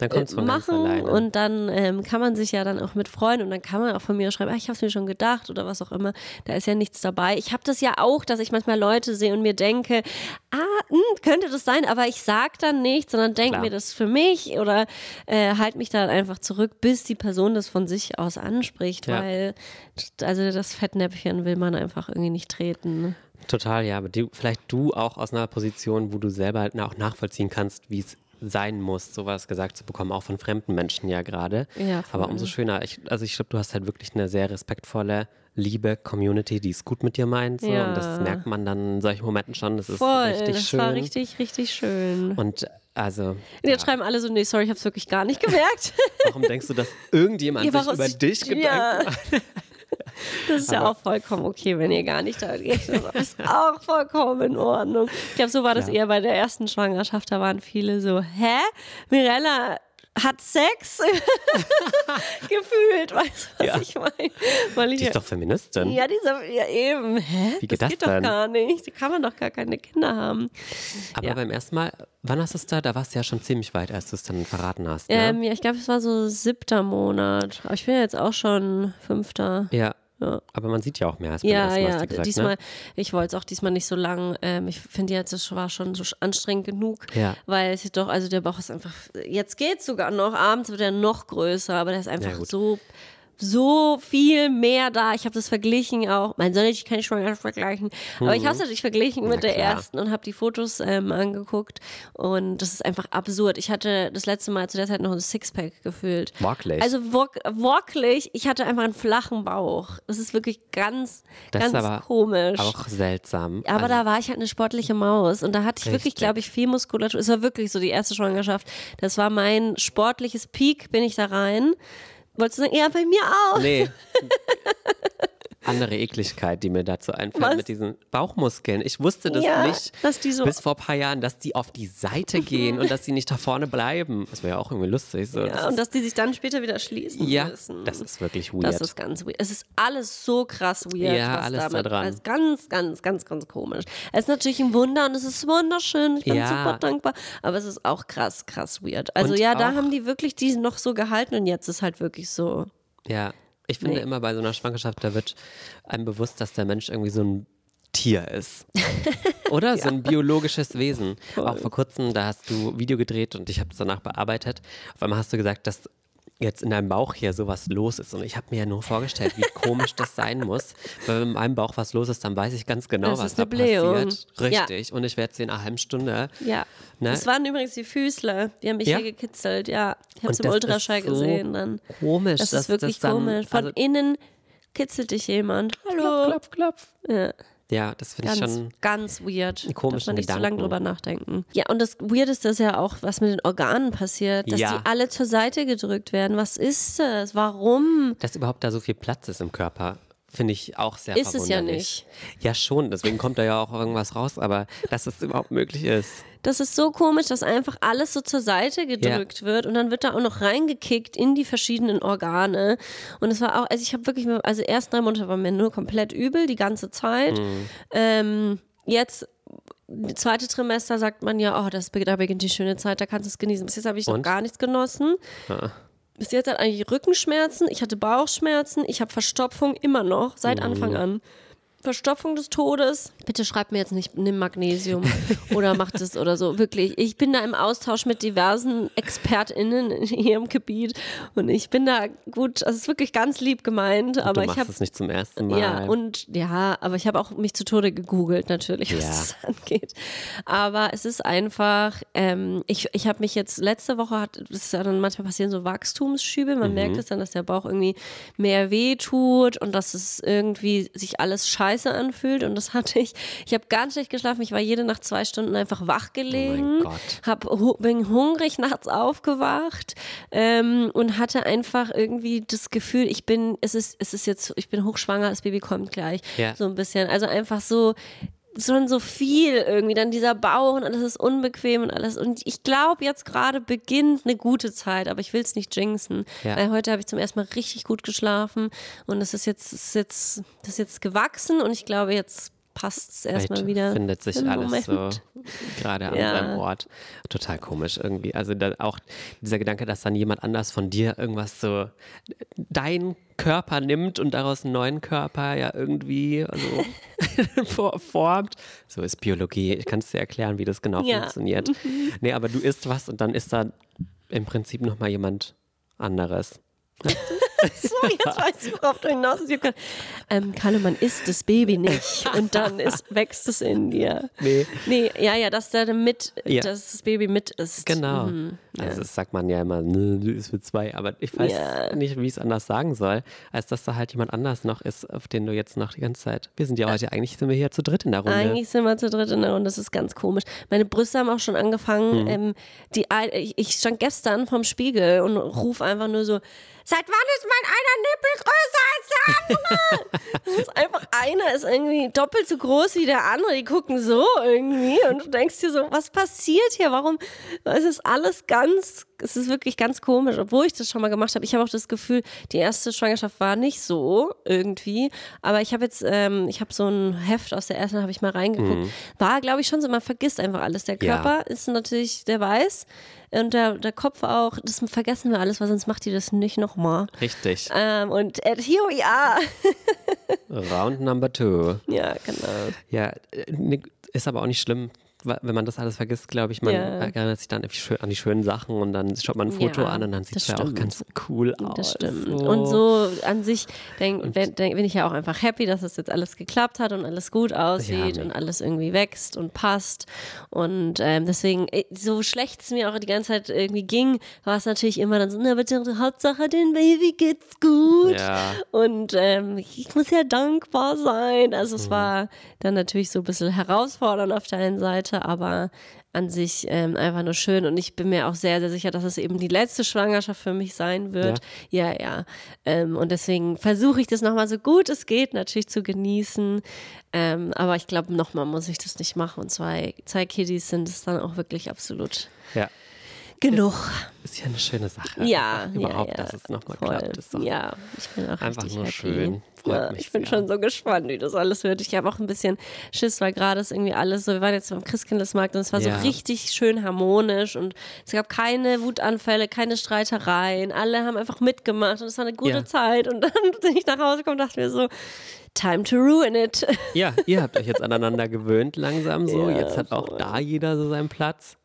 äh, machen und dann ähm, kann man sich ja dann auch mit freuen und dann kann man auch von mir schreiben, ah, ich habe es mir schon gedacht oder was auch immer. Da ist ja nichts dabei. Ich habe das ja auch, dass ich manchmal Leute sehe und mir denke, ah, hm, könnte das sein, aber ich sag dann nichts, sondern denke mir das für mich oder äh, halt mich dann einfach zurück, bis die Person das von sich aus anspricht, Ja. weil also das Fettnäpfchen will man einfach irgendwie nicht treten. Total, ja. Aber du, vielleicht du auch aus einer Position, wo du selber halt auch nachvollziehen kannst, wie es sein muss, sowas gesagt zu bekommen, auch von fremden Menschen ja gerade. Ja. Aber umso schöner. Ich, also ich glaube, du hast halt wirklich eine sehr respektvolle, liebe Community, die es gut mit dir meint. So. Ja. Und das merkt man dann in solchen Momenten schon. Das ist Voll, richtig das schön. war richtig, richtig schön. Und Also, jetzt ja. schreiben alle so, nee, sorry, ich habe es wirklich gar nicht gemerkt. warum denkst du, dass irgendjemand Ja, sich über dich Gedanken Ja. Das ist ja auch vollkommen okay, wenn ihr gar nicht da geht. Das ist auch vollkommen in Ordnung. Ich glaube, so war das Ja. eher bei der ersten Schwangerschaft. Da waren viele so, hä? Mirella hat Sex? Gefühlt, weißt du, was Ja. ich meine? Die ist doch Feministin. ja, dieser, ja eben, hä? Wie geht das das geht doch denn? gar nicht. Da kann man doch gar keine Kinder haben. Aber Ja. beim ersten Mal, wann hast du es da? Da warst du ja schon ziemlich weit, als du es dann verraten hast. Ne? Ähm, ja, ich glaube, es war so siebter Monat. Aber ich bin ja jetzt auch schon fünfter. ja. Ja. Aber man sieht ja auch mehr als beim Ja, ersten Mal, ja, gesagt, diesmal, Ne? ich wollte es auch diesmal nicht so lang. Ähm, ich finde jetzt, es war schon so anstrengend genug, Ja. weil es doch, also der Bauch ist einfach, jetzt geht's sogar noch, abends wird er noch größer, aber der ist einfach so, so viel mehr da. Ich habe das verglichen auch, man soll natürlich keine Schwangerschaft vergleichen, aber ich habe es natürlich verglichen mit der ersten und habe die Fotos ähm, angeguckt und das ist einfach absurd. Ich hatte das letzte Mal zu der Zeit noch ein Sixpack gefühlt. Wirklich? Also wirklich, ich hatte einfach einen flachen Bauch. Das ist wirklich ganz, Das ganz aber komisch. Auch seltsam. Aber also, da war ich halt eine sportliche Maus und da hatte ich wirklich, Richtig. glaube ich, viel Muskulatur. Es war wirklich so die erste Schwangerschaft. Das war mein sportliches Peak, bin ich da rein. Wolltest du sagen, ja, bei mir auch. Nee. Andere Ekligkeit, die mir dazu einfällt Was? mit diesen Bauchmuskeln. Ich wusste das Ja, nicht so- bis vor ein paar Jahren, dass die auf die Seite gehen und dass sie nicht da vorne bleiben. Das wäre ja auch irgendwie lustig. So. Ja, und dass die sich dann später wieder schließen ja, müssen. das ist wirklich weird. Das ist ganz weird. Es ist alles so krass weird. Ja, alles da dran. Es ist ganz, ganz, ganz, ganz komisch. Es ist natürlich ein Wunder und es ist wunderschön. Ich bin Ja. super dankbar. Aber es ist auch krass, krass weird. Also Und ja, da haben die wirklich die noch so gehalten und jetzt ist halt wirklich so. Ja, ich finde Nee. immer bei so einer Schwangerschaft, da wird einem bewusst, dass der Mensch irgendwie so ein Tier ist. Oder? So ein biologisches Wesen. Auch vor kurzem, da hast du Video gedreht und ich habe es danach bearbeitet. Auf einmal hast du gesagt, dass jetzt in deinem Bauch hier sowas los ist. Und ich habe mir ja nur vorgestellt, wie komisch das sein muss. Weil wenn in meinem Bauch was los ist, dann weiß ich ganz genau, Das was da Blähung. passiert. Ja. Richtig. Und ich werde sie in einer halben Stunde. Ja. Ne? Das waren übrigens die Füßler. Die haben mich Ja? hier gekitzelt. Ja, ich habe es im Ultraschall so gesehen dann. Komisch. Das ist wirklich das dann, komisch. Von also, innen kitzelt dich jemand. Hallo. klopf, klopf. Ja. Ja, das finde ich Ganz, schon. ganz weird. Darf komischen man nicht so Gedanken. lange drüber nachdenken. Ja, und das Weirdeste ist ja auch, was mit den Organen passiert, dass Ja. die alle zur Seite gedrückt werden. Was ist das? Warum? Dass überhaupt da so viel Platz ist im Körper, finde ich auch sehr Ist es ja verwunderlich. Ja, schon. Deswegen kommt da ja auch irgendwas raus. Aber dass es überhaupt möglich ist. Das ist so komisch, dass einfach alles so zur Seite gedrückt wird und dann wird da auch noch reingekickt in die verschiedenen Organe. Und es war auch, also ich habe wirklich, also erst drei Monate war mir nur komplett übel, die ganze Zeit. Mhm. Ähm, jetzt zweite Trimester sagt man ja, oh, das, da beginnt die schöne Zeit, da kannst du es genießen. Bis jetzt habe ich noch Und? gar nichts genossen. Bis jetzt hat eigentlich Rückenschmerzen, ich hatte Bauchschmerzen, ich habe Verstopfung immer noch, seit Mhm. Anfang an. Verstopfung des Todes. Bitte schreibt mir jetzt nicht, nimm Magnesium oder macht es oder so. Wirklich. Ich bin da im Austausch mit diversen ExpertInnen in ihrem Gebiet und ich bin da gut, also es ist wirklich ganz lieb gemeint, aber du ich machst habe es nicht zum ersten Mal. ja, und ja, aber ich habe auch mich zu Tode gegoogelt, natürlich, was Ja. das angeht. Aber es ist einfach, ähm, ich, ich habe mich jetzt, letzte Woche hat, das ist ja dann manchmal passieren so Wachstumsschübe, man merkt es dann, dass der Bauch irgendwie mehr weh tut und dass es irgendwie sich alles scheiße anfühlt und das hatte ich, ich habe ganz schlecht geschlafen, ich war jede Nacht zwei Stunden einfach wach gelegen, Gott. hab, bin hungrig nachts aufgewacht ähm, und hatte einfach irgendwie das Gefühl, ich bin, es ist, es ist jetzt, ich bin hochschwanger, das Baby kommt gleich. Ja. So ein bisschen. Also einfach so, schon so viel irgendwie. Dann dieser Bauch und alles ist unbequem und alles. Und ich glaube, jetzt gerade beginnt eine gute Zeit, aber ich will es nicht jinxen. Ja. Weil heute habe ich zum ersten Mal richtig gut geschlafen und es ist jetzt, es ist jetzt, das ist jetzt gewachsen und ich glaube, jetzt passt es erstmal Vielleicht wieder. findet sich alles Moment. so gerade an Ja. seinem Ort. Total komisch irgendwie. Also da auch dieser Gedanke, dass dann jemand anders von dir irgendwas so dein Körper nimmt und daraus einen neuen Körper ja irgendwie also, formt. So ist Biologie. Ich kann es dir erklären, wie das genau Ja. funktioniert. Nee, aber du isst was und dann ist da im Prinzip nochmal jemand anderes. So, jetzt weiß ich, worauf du hinaus willst. Ähm, Kalle, man isst das Baby nicht und dann ist, wächst es in dir. Nee. Nee, ja, ja, dass der mit, Ja. dass das Baby mit ist. Genau. Also das sagt man ja immer, ne, du ist für zwei, aber ich weiß Ja. nicht, wie ich es anders sagen soll, als dass da halt jemand anders noch ist, auf den du jetzt noch die ganze Zeit. Wir sind ja heute, eigentlich sind wir hier zu dritt in der Runde. Eigentlich sind wir zu dritt in der Runde, das ist ganz komisch. Meine Brüste haben auch schon angefangen. Ähm, die, ich stand gestern vorm Spiegel und ruf einfach nur so, seit wann ist mein einer Nippel größer als der andere? das ist einfach, einer ist irgendwie doppelt so groß wie der andere, die gucken so irgendwie und du denkst dir so, was passiert hier? Warum? Es ist alles ganz, es ist wirklich ganz komisch, obwohl ich das schon mal gemacht habe. Ich habe auch das Gefühl, die erste Schwangerschaft war nicht so irgendwie, aber ich habe jetzt, ähm, ich habe so ein Heft aus der ersten, habe ich mal reingeguckt. War, glaube ich, schon so, man vergisst einfach alles. Der Mhm. Ja. Körper ist natürlich, der weiß und der, der Kopf auch, das vergessen wir alles, weil sonst macht die das nicht nochmal. Richtig. Ähm, und here we are. Round number two. ja, genau. Ja, äh, ne, ist aber auch nicht schlimm, wenn man das alles vergisst, glaube ich. Man Ja. erinnert sich dann an die schönen Sachen und dann schaut man ein Foto Ja, an und dann sieht das es ja auch ganz cool aus. Das stimmt. Und so an sich denk, denk, denk, bin ich ja auch einfach happy, dass es jetzt alles geklappt hat und alles gut aussieht Ja. und alles irgendwie wächst und passt. Und ähm, deswegen, äh, so schlecht es mir auch die ganze Zeit irgendwie ging, war es natürlich immer dann so, na bitte, Hauptsache den Baby geht's gut. Und ähm, ich muss ja dankbar sein. Also Mhm. es war dann natürlich so ein bisschen herausfordernd auf der einen Seite, aber an sich ähm, einfach nur schön. Und ich bin mir auch sehr, sehr sicher, dass es eben die letzte Schwangerschaft für mich sein wird. Ja, ja. Ähm, und deswegen versuche ich das nochmal so gut es geht natürlich zu genießen. Ähm, aber ich glaube, nochmal muss ich das nicht machen. Und zwei, zwei Kiddies sind es dann auch wirklich absolut Ja, genug. ist ja eine schöne Sache. Ja, ja, überhaupt, ja, dass es nochmal klappt. Ist doch ja, ich bin auch einfach nur happy. schön. Freut mich ich bin sehr. schon so gespannt, wie das alles wird. Ich habe auch ein bisschen Schiss, weil gerade ist irgendwie alles so, wir waren jetzt beim Christkindlesmarkt und es war Ja. so richtig schön harmonisch und es gab keine Wutanfälle, keine Streitereien. Alle haben einfach mitgemacht und es war eine gute Ja. Zeit. Und dann bin ich nach Hause gekommen und dachte mir so, time to ruin it. Ja, ihr habt euch jetzt aneinander gewöhnt langsam so. Ja, jetzt hat auch da jeder so seinen Platz.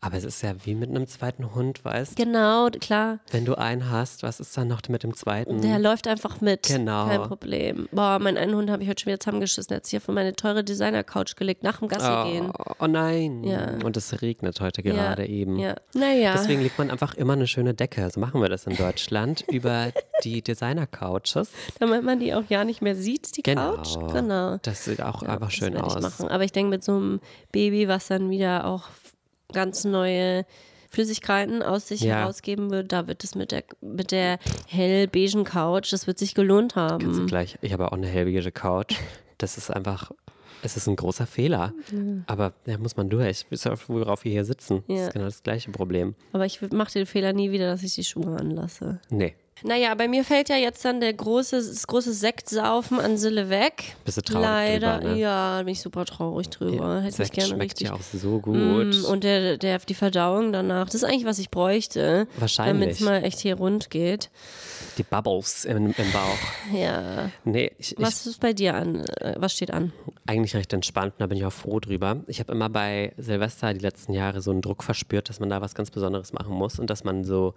Aber es ist ja wie mit einem zweiten Hund, weißt genau, klar. Wenn du einen hast, was ist dann noch mit dem zweiten? Der läuft einfach mit. Genau. Kein Problem. Boah, meinen einen Hund habe ich heute schon wieder zusammengeschissen. Er hat sich auf meine teure Designer-Couch gelegt, nach dem Gassi gehen. oh, oh nein. Ja. Und es regnet heute gerade ja, eben. Ja. Naja. Deswegen legt man einfach immer eine schöne Decke. So machen wir das in Deutschland über die Designer-Couches. Damit man die auch ja nicht mehr sieht, die Genau. Couch. Genau. Das sieht auch einfach Das schön werde ich aus. Machen. Aber ich denke, mit so einem Baby, was dann wieder auch ganz neue Flüssigkeiten aus sich Ja. herausgeben wird, da wird es mit der, mit der hell-beigen Couch, das wird sich gelohnt Kannst du haben. gleich, ich habe auch eine hellbeige Couch. Das ist einfach, es ist ein großer Fehler. Aber da muss man durch. Wisst ihr, worauf wir hier sitzen? Das Ja. ist genau das gleiche Problem. Aber ich mache den Fehler nie wieder, dass ich die Schuhe anlasse. Nee. Naja, bei mir fällt ja jetzt dann der große, das große Sektsaufen an Sille weg. Bist du traurig Leider, drüber, ne? ja, bin ich super traurig drüber. Hätte ich gerne schmeckt richtig. ja auch so gut. Mm, Und der, der, die Verdauung danach, das ist eigentlich, was ich bräuchte. Wahrscheinlich. Damit es mal echt hier rund geht. Die Bubbles im, im Bauch. Ja. Nee, ich, ich, Was ist bei dir an? Äh, Was steht an? eigentlich recht entspannt und da bin ich auch froh drüber. Ich habe immer bei Silvester die letzten Jahre so einen Druck verspürt, dass man da was ganz Besonderes machen muss und dass man so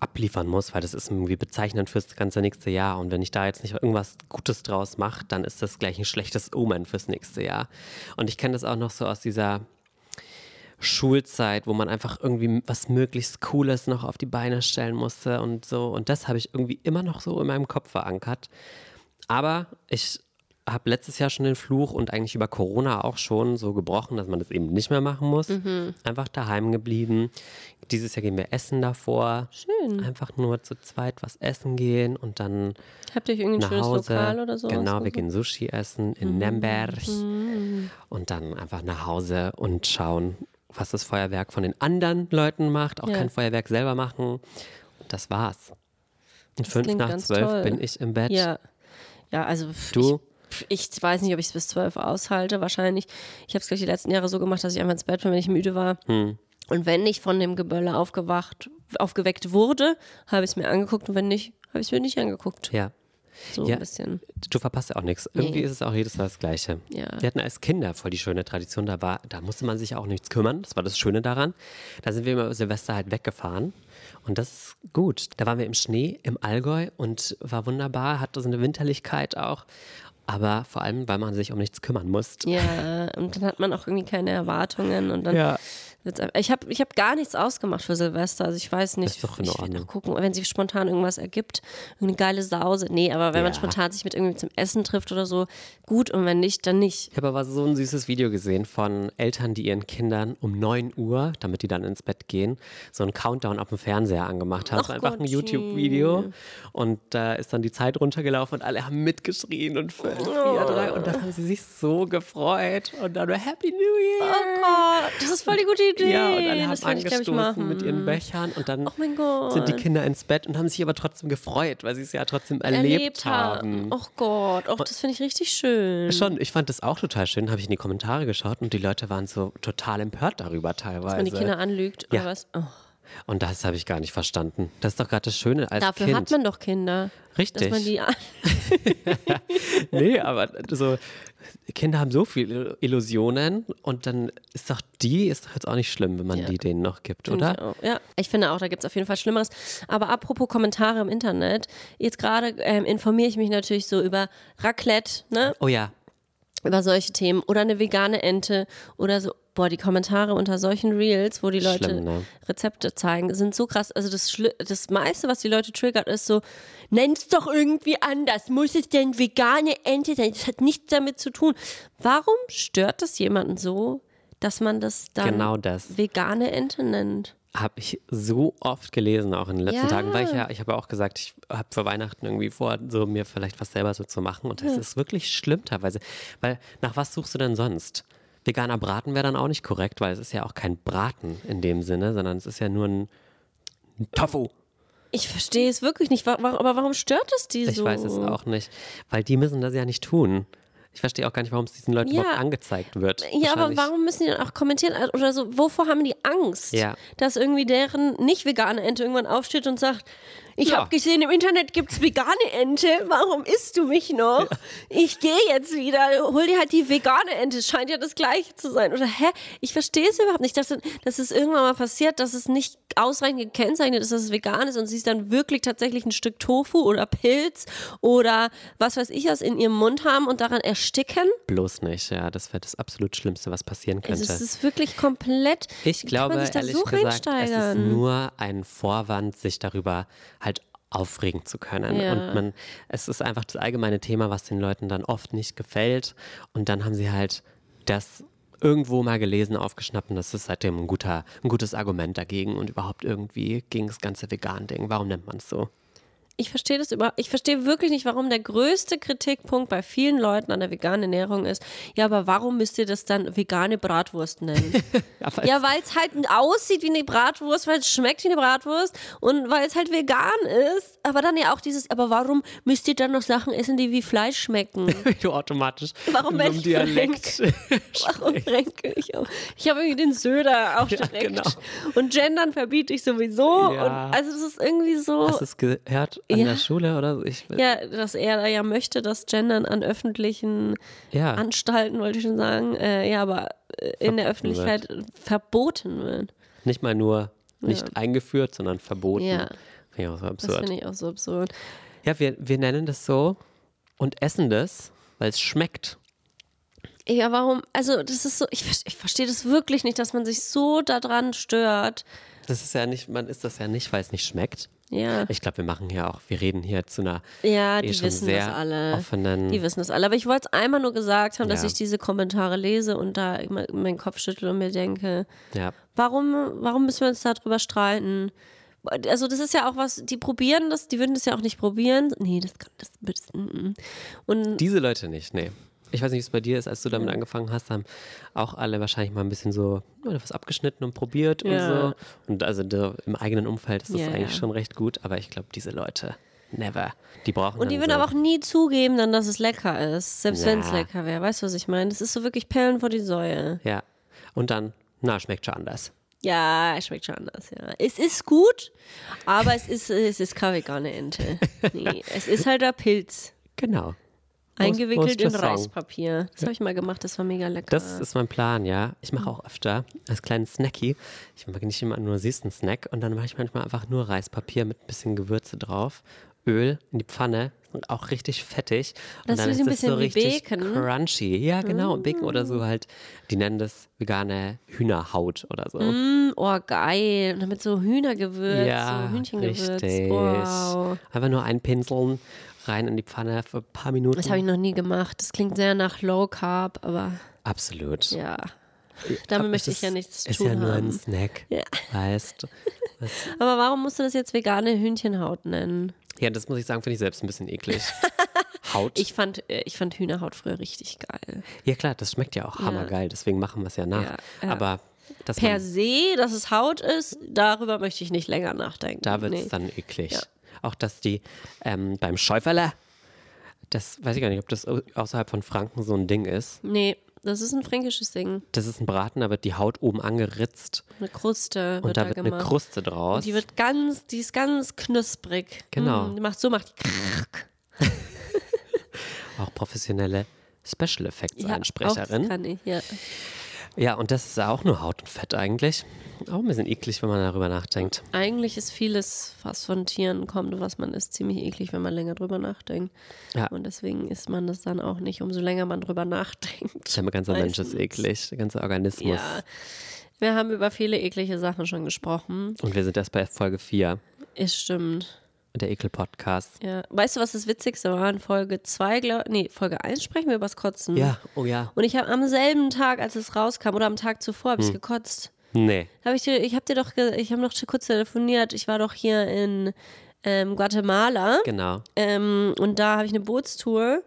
abliefern muss, weil das ist irgendwie bezeichnend fürs ganze nächste Jahr. Und wenn ich da jetzt nicht irgendwas Gutes draus mache, dann ist das gleich ein schlechtes Omen fürs nächste Jahr. Und ich kenne das auch noch so aus dieser Schulzeit, wo man einfach irgendwie was möglichst Cooles noch auf die Beine stellen musste und so. Und das habe ich irgendwie immer noch so in meinem Kopf verankert. Aber ich habe letztes Jahr schon den Fluch und eigentlich über Corona auch schon so gebrochen, dass man das eben nicht mehr machen muss. Einfach daheim geblieben. Dieses Jahr gehen wir essen davor. Schön. Einfach nur zu zweit was essen gehen und dann Habt ihr euch irgendein nach schönes Hause. Lokal oder so? Genau, wir gehen Sushi essen in Nürnberg und dann einfach nach Hause und schauen, was das Feuerwerk von den anderen Leuten macht. Auch Ja. kein Feuerwerk selber machen. Und das war's. Und fünf nach zwölf toll. bin ich im Bett. Ja. Ja, also Du? Ich, ich weiß nicht, ob ich es bis zwölf aushalte. Wahrscheinlich. Ich habe es, glaube ich, die letzten Jahre so gemacht, dass ich einfach ins Bett bin, wenn ich müde war. Hm. Und wenn ich von dem Gebölle aufgewacht, aufgeweckt wurde, habe ich es mir angeguckt. Und wenn nicht, habe ich es mir nicht angeguckt. Ja. So Ja. ein bisschen. Du verpasst ja auch nichts. Irgendwie Nee. ist es auch jedes Mal das Gleiche. Ja. Wir hatten als Kinder voll die schöne Tradition. Da, war, da musste man sich auch nichts kümmern. Das war das Schöne daran. Da sind wir immer über Silvester halt weggefahren. Und das ist gut. Da waren wir im Schnee, im Allgäu und war wunderbar. Hatte so eine Winterlichkeit auch. Aber vor allem, weil man sich um nichts kümmern musste. Ja, und dann hat man auch irgendwie keine Erwartungen und dann Ja. Einfach- Ich habe ich hab gar nichts ausgemacht für Silvester. Also ich weiß nicht. Ist doch in ich werde noch gucken, wenn sich spontan irgendwas ergibt. Eine geile Sause. Nee, aber wenn man Ja. spontan sich mit irgendwie zum Essen trifft oder so, gut. Und wenn nicht, dann nicht. Ich habe aber so ein süßes Video gesehen von Eltern, die ihren Kindern um 9 Uhr, damit die dann ins Bett gehen, so einen Countdown auf dem Fernseher angemacht haben. Ach war einfach ein. YouTube-Video und da ist dann die Zeit runtergelaufen und alle haben mitgeschrien und 5, 4, 3 und dann haben sie sich so gefreut und dann Happy New Year. Oh Gott, das ist voll die gute Idee. Ja, und alle haben werde ich, ich, angestoßen mit ihren Bechern und dann Oh sind die Kinder ins Bett und haben sich aber trotzdem gefreut, weil sie es ja trotzdem erlebt, haben. Oh Gott, oh, das finde ich richtig schön. Schon, ich fand das auch total schön, habe ich in die Kommentare geschaut und die Leute waren so total empört darüber teilweise. Dass man die Kinder anlügt Ja. oder was? Oh. Und das habe ich gar nicht verstanden. Das ist doch gerade das Schöne als Dafür Kind. hat man doch Kinder. Richtig. Dass man die an nee, aber so Kinder haben so viele Illusionen und dann ist doch die ist doch jetzt auch nicht schlimm, wenn man Ja. die denen noch gibt, Ich oder? auch. Ja, ich finde auch, da gibt es auf jeden Fall Schlimmeres. Aber apropos Kommentare im Internet, jetzt gerade ähm, informiere ich mich natürlich so über Raclette, ne? Oh ja, über solche Themen oder eine vegane Ente oder so. Boah, die Kommentare unter solchen Reels, wo die Leute Schlimm, ne? Rezepte zeigen, sind so krass. Also das, Schli- das meiste, was die Leute triggert, ist so, nenn's doch irgendwie anders. Muss es denn vegane Ente sein? Das hat nichts damit zu tun. Warum stört das jemanden so, dass man das dann Genau das. vegane Ente nennt? habe ich so oft gelesen, auch in den letzten Ja. Tagen, weil ich ja, ich habe ja auch gesagt, ich habe für Weihnachten irgendwie vor, so mir vielleicht was selber so zu machen. Und das ist wirklich schlimm teilweise. Weil nach was suchst du denn sonst? Veganer Braten wäre dann auch nicht korrekt, weil es ist ja auch kein Braten in dem Sinne, sondern es ist ja nur ein, ein Tofu. Ich verstehe es wirklich nicht. Aber warum stört es die Ich so? weiß es auch nicht. Weil die müssen das ja nicht tun. Ich verstehe auch gar nicht, warum es diesen Leuten Ja. überhaupt angezeigt wird. Ja, aber warum müssen die dann auch kommentieren oder so? Wovor haben die Angst? Ja. Dass irgendwie deren nicht vegane Ente irgendwann aufsteht und sagt, ich Ja. habe gesehen, im Internet gibt's vegane Ente, warum isst du mich noch? Ich gehe jetzt wieder, hol dir halt die vegane Ente, scheint ja das gleiche zu sein. Oder hä? Ich verstehe es überhaupt nicht, dass, dass es irgendwann mal passiert, dass es nicht ausreichend gekennzeichnet ist, dass es vegan ist und sie es dann wirklich tatsächlich ein Stück Tofu oder Pilz oder was weiß ich was in ihrem Mund haben und daran ersticken. Bloß nicht, ja. Das wäre das absolut Schlimmste, was passieren könnte. Also es ist wirklich komplett. Ich glaube, kann man sich da ehrlich so gesagt, es ist nur ein Vorwand, sich darüber aufregen zu können. Ja. Und man, es ist einfach das allgemeine Thema, was den Leuten dann oft nicht gefällt. Und dann haben sie halt das irgendwo mal gelesen, aufgeschnappt und das ist seitdem ein, guter, ein gutes Argument dagegen und überhaupt irgendwie gegen das ganze Vegan-Ding. Warum nennt man es so? Ich verstehe das über. Ich verstehe wirklich nicht, warum der größte Kritikpunkt bei vielen Leuten an der veganen Ernährung ist. Ja, aber warum müsst ihr das dann vegane Bratwurst nennen? Ja, weil es halt aussieht wie eine Bratwurst, weil es schmeckt wie eine Bratwurst und weil es halt vegan ist. Aber dann ja auch dieses, aber warum müsst ihr dann noch Sachen essen, die wie Fleisch schmecken? du automatisch Warum in so Dialekt. Warum renke ich auch? Ich habe irgendwie den Söder auch Ja, direkt. genau. Und Gendern verbiete ich sowieso. Ja. Und also das ist irgendwie so. Hast du es gehört an Ja. der Schule oder so? Ich, Ja, dass er da ja möchte, dass Gendern an öffentlichen ja. Anstalten, wollte ich schon sagen, äh, ja, aber äh, in der Öffentlichkeit verboten wird. Nicht mal nur nicht eingeführt, sondern verboten. Ja. Finde ich auch so Das absurd. finde ich auch so absurd. Ja, wir, wir nennen das so und essen das, weil es schmeckt. Ja, warum? Also, das ist so, ich, ich verstehe das wirklich nicht, dass man sich so daran stört. Das ist ja nicht, man isst das ja nicht, weil es nicht schmeckt. Ja. Ich glaube, wir machen hier auch, wir reden hier zu einer Ja, eh die schon wissen sehr das alle. offenen. Die wissen das alle. Aber ich wollte es einmal nur gesagt haben, dass Ja. ich diese Kommentare lese und da immer meinen Kopf schüttel und mir denke, ja, warum, warum müssen wir uns darüber streiten? Also das ist ja auch was, die probieren das, die würden das ja auch nicht probieren. Nee, das kann das, das mm, mm. Und diese Leute nicht, nee. Ich weiß nicht, wie es bei dir ist, als du damit angefangen hast, haben auch alle wahrscheinlich mal ein bisschen so was abgeschnitten und probiert Ja. und so. Und also da, im eigenen Umfeld ist das Ja, eigentlich ja. schon recht gut, aber ich glaube, diese Leute, never. Die brauchen Und die würden so, aber auch nie zugeben, dann, dass es lecker ist. Selbst wenn es lecker wäre. Weißt du, was ich meine? Das ist so wirklich Perlen vor die Säue. Ja. Und dann, na, schmeckt schon anders. Ja, es schmeckt schon anders, ja. Es ist gut, aber es ist, es ist keine vegane Ente. Nee, es ist halt der Pilz. Genau. Eingewickelt in. Reispapier. Das habe ich mal gemacht, das war mega lecker. Das ist mein Plan, ja. Ich mache auch öfter als kleinen Snacky. Ich mag nicht immer nur süßen Snack und dann mache ich manchmal einfach nur Reispapier mit ein bisschen Gewürze drauf Öl in die Pfanne. Und auch richtig fettig. Und Das dann ist ein es so bisschen wie richtig Bacon. crunchy. Ja, genau. Bacon oder so halt. Die nennen das vegane Hühnerhaut oder so. Mm, oh, geil. Und dann mit so Hühnergewürz, ja, so Hühnchengewürz. richtig. Wow. Einfach nur einpinseln, rein in die Pfanne für ein paar Minuten. Das habe ich noch nie gemacht. Das klingt sehr nach Low Carb, aber Absolut. ja. Damit möchte ich ja ist- nichts Ist tun ja nur haben. ein Snack. Ja. Weißt Aber warum musst du das jetzt vegane Hühnchenhaut nennen? ja, das muss ich sagen, finde ich selbst ein bisschen eklig. Haut. Ich fand, äh, ich fand Hühnerhaut früher richtig geil. ja, klar, das schmeckt ja auch hammergeil. Deswegen machen wir es ja nach. Ja, ja. Aber Per se, dass es Haut ist, darüber möchte ich nicht länger nachdenken. Da wird es Nee. dann eklig. Auch dass die ähm, beim Schäuferler, das weiß ich gar nicht, ob das au- außerhalb von Franken so ein Ding ist. Nee, das ist ein fränkisches Ding. Das ist ein Braten, da wird die Haut oben angeritzt Eine Kruste wird und da da wird gemacht. eine Kruste draus. Und die wird ganz, die ist ganz knusprig. Genau. Mm, die macht so, macht die auch professionelle Special Effects Ja, auch das Einsprecherin. kann ich, ja. Ja, und das ist auch nur Haut und Fett eigentlich. Auch ein bisschen eklig, wenn man darüber nachdenkt. Eigentlich ist vieles, was von Tieren kommt, was man isst, ziemlich eklig, wenn man länger drüber nachdenkt. Ja. Und deswegen isst man das dann auch nicht, umso länger man drüber nachdenkt. Der ganze Mensch ist eklig, der ganze Organismus. Ja. Wir haben über viele eklige Sachen schon gesprochen. Und wir sind erst bei Folge 4, Ist stimmt. Der Ekel-Podcast. Ja. Weißt du, was das Witzigste war? In Folge 2, glaub, nee, Folge 1 sprechen wir über das Kotzen. Ja, oh ja. Und ich habe am selben Tag, als es rauskam, oder am Tag zuvor, habe ich Hm. gekotzt. Nee. Hab ich dir, ich habe dir doch, ich habe noch kurz telefoniert. Ich war doch hier in ähm, Guatemala Genau. ähm, und da habe ich eine Bootstour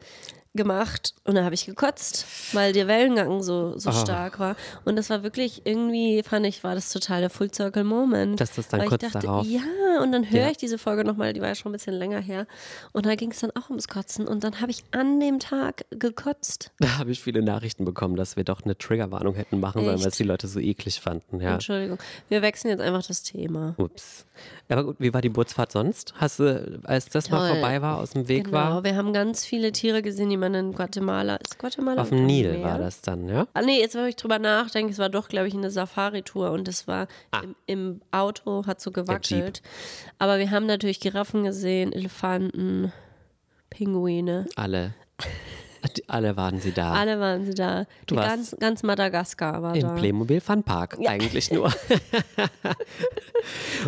gemacht und da habe ich gekotzt, weil der Wellengang so, so Ah. stark war. Und das war wirklich irgendwie, fand ich, war das total der Full Circle Moment. Dass das dann weil kurz ich dachte, darauf- Ja, und dann höre Ja. ich diese Folge nochmal, die war ja schon ein bisschen länger her. Und da ging es dann auch ums Kotzen und dann habe ich an dem Tag gekotzt. Da habe ich viele Nachrichten bekommen, dass wir doch eine Triggerwarnung hätten machen sollen, weil es die Leute so eklig fanden. Ja. Entschuldigung. Wir wechseln jetzt einfach das Thema. Ups. Aber gut, wie war die Bootsfahrt sonst? Hast du, als das mal Toll. vorbei war, aus dem Weg Genau, war? wir haben ganz viele Tiere gesehen, die man in Guatemala, ist Guatemala Auf dem Nil war das dann, ja? Ah, nee, jetzt, wo ich drüber nachdenke, es war doch, glaube ich, eine Safari-Tour und es war Ah. im, im Auto, hat so gewackelt. Aber wir haben natürlich Giraffen gesehen, Elefanten, Pinguine. Alle. Alle waren sie da. Alle waren sie da. Du Die warst ganz, ganz Madagaskar war Im da. Playmobil Fun Park eigentlich nur.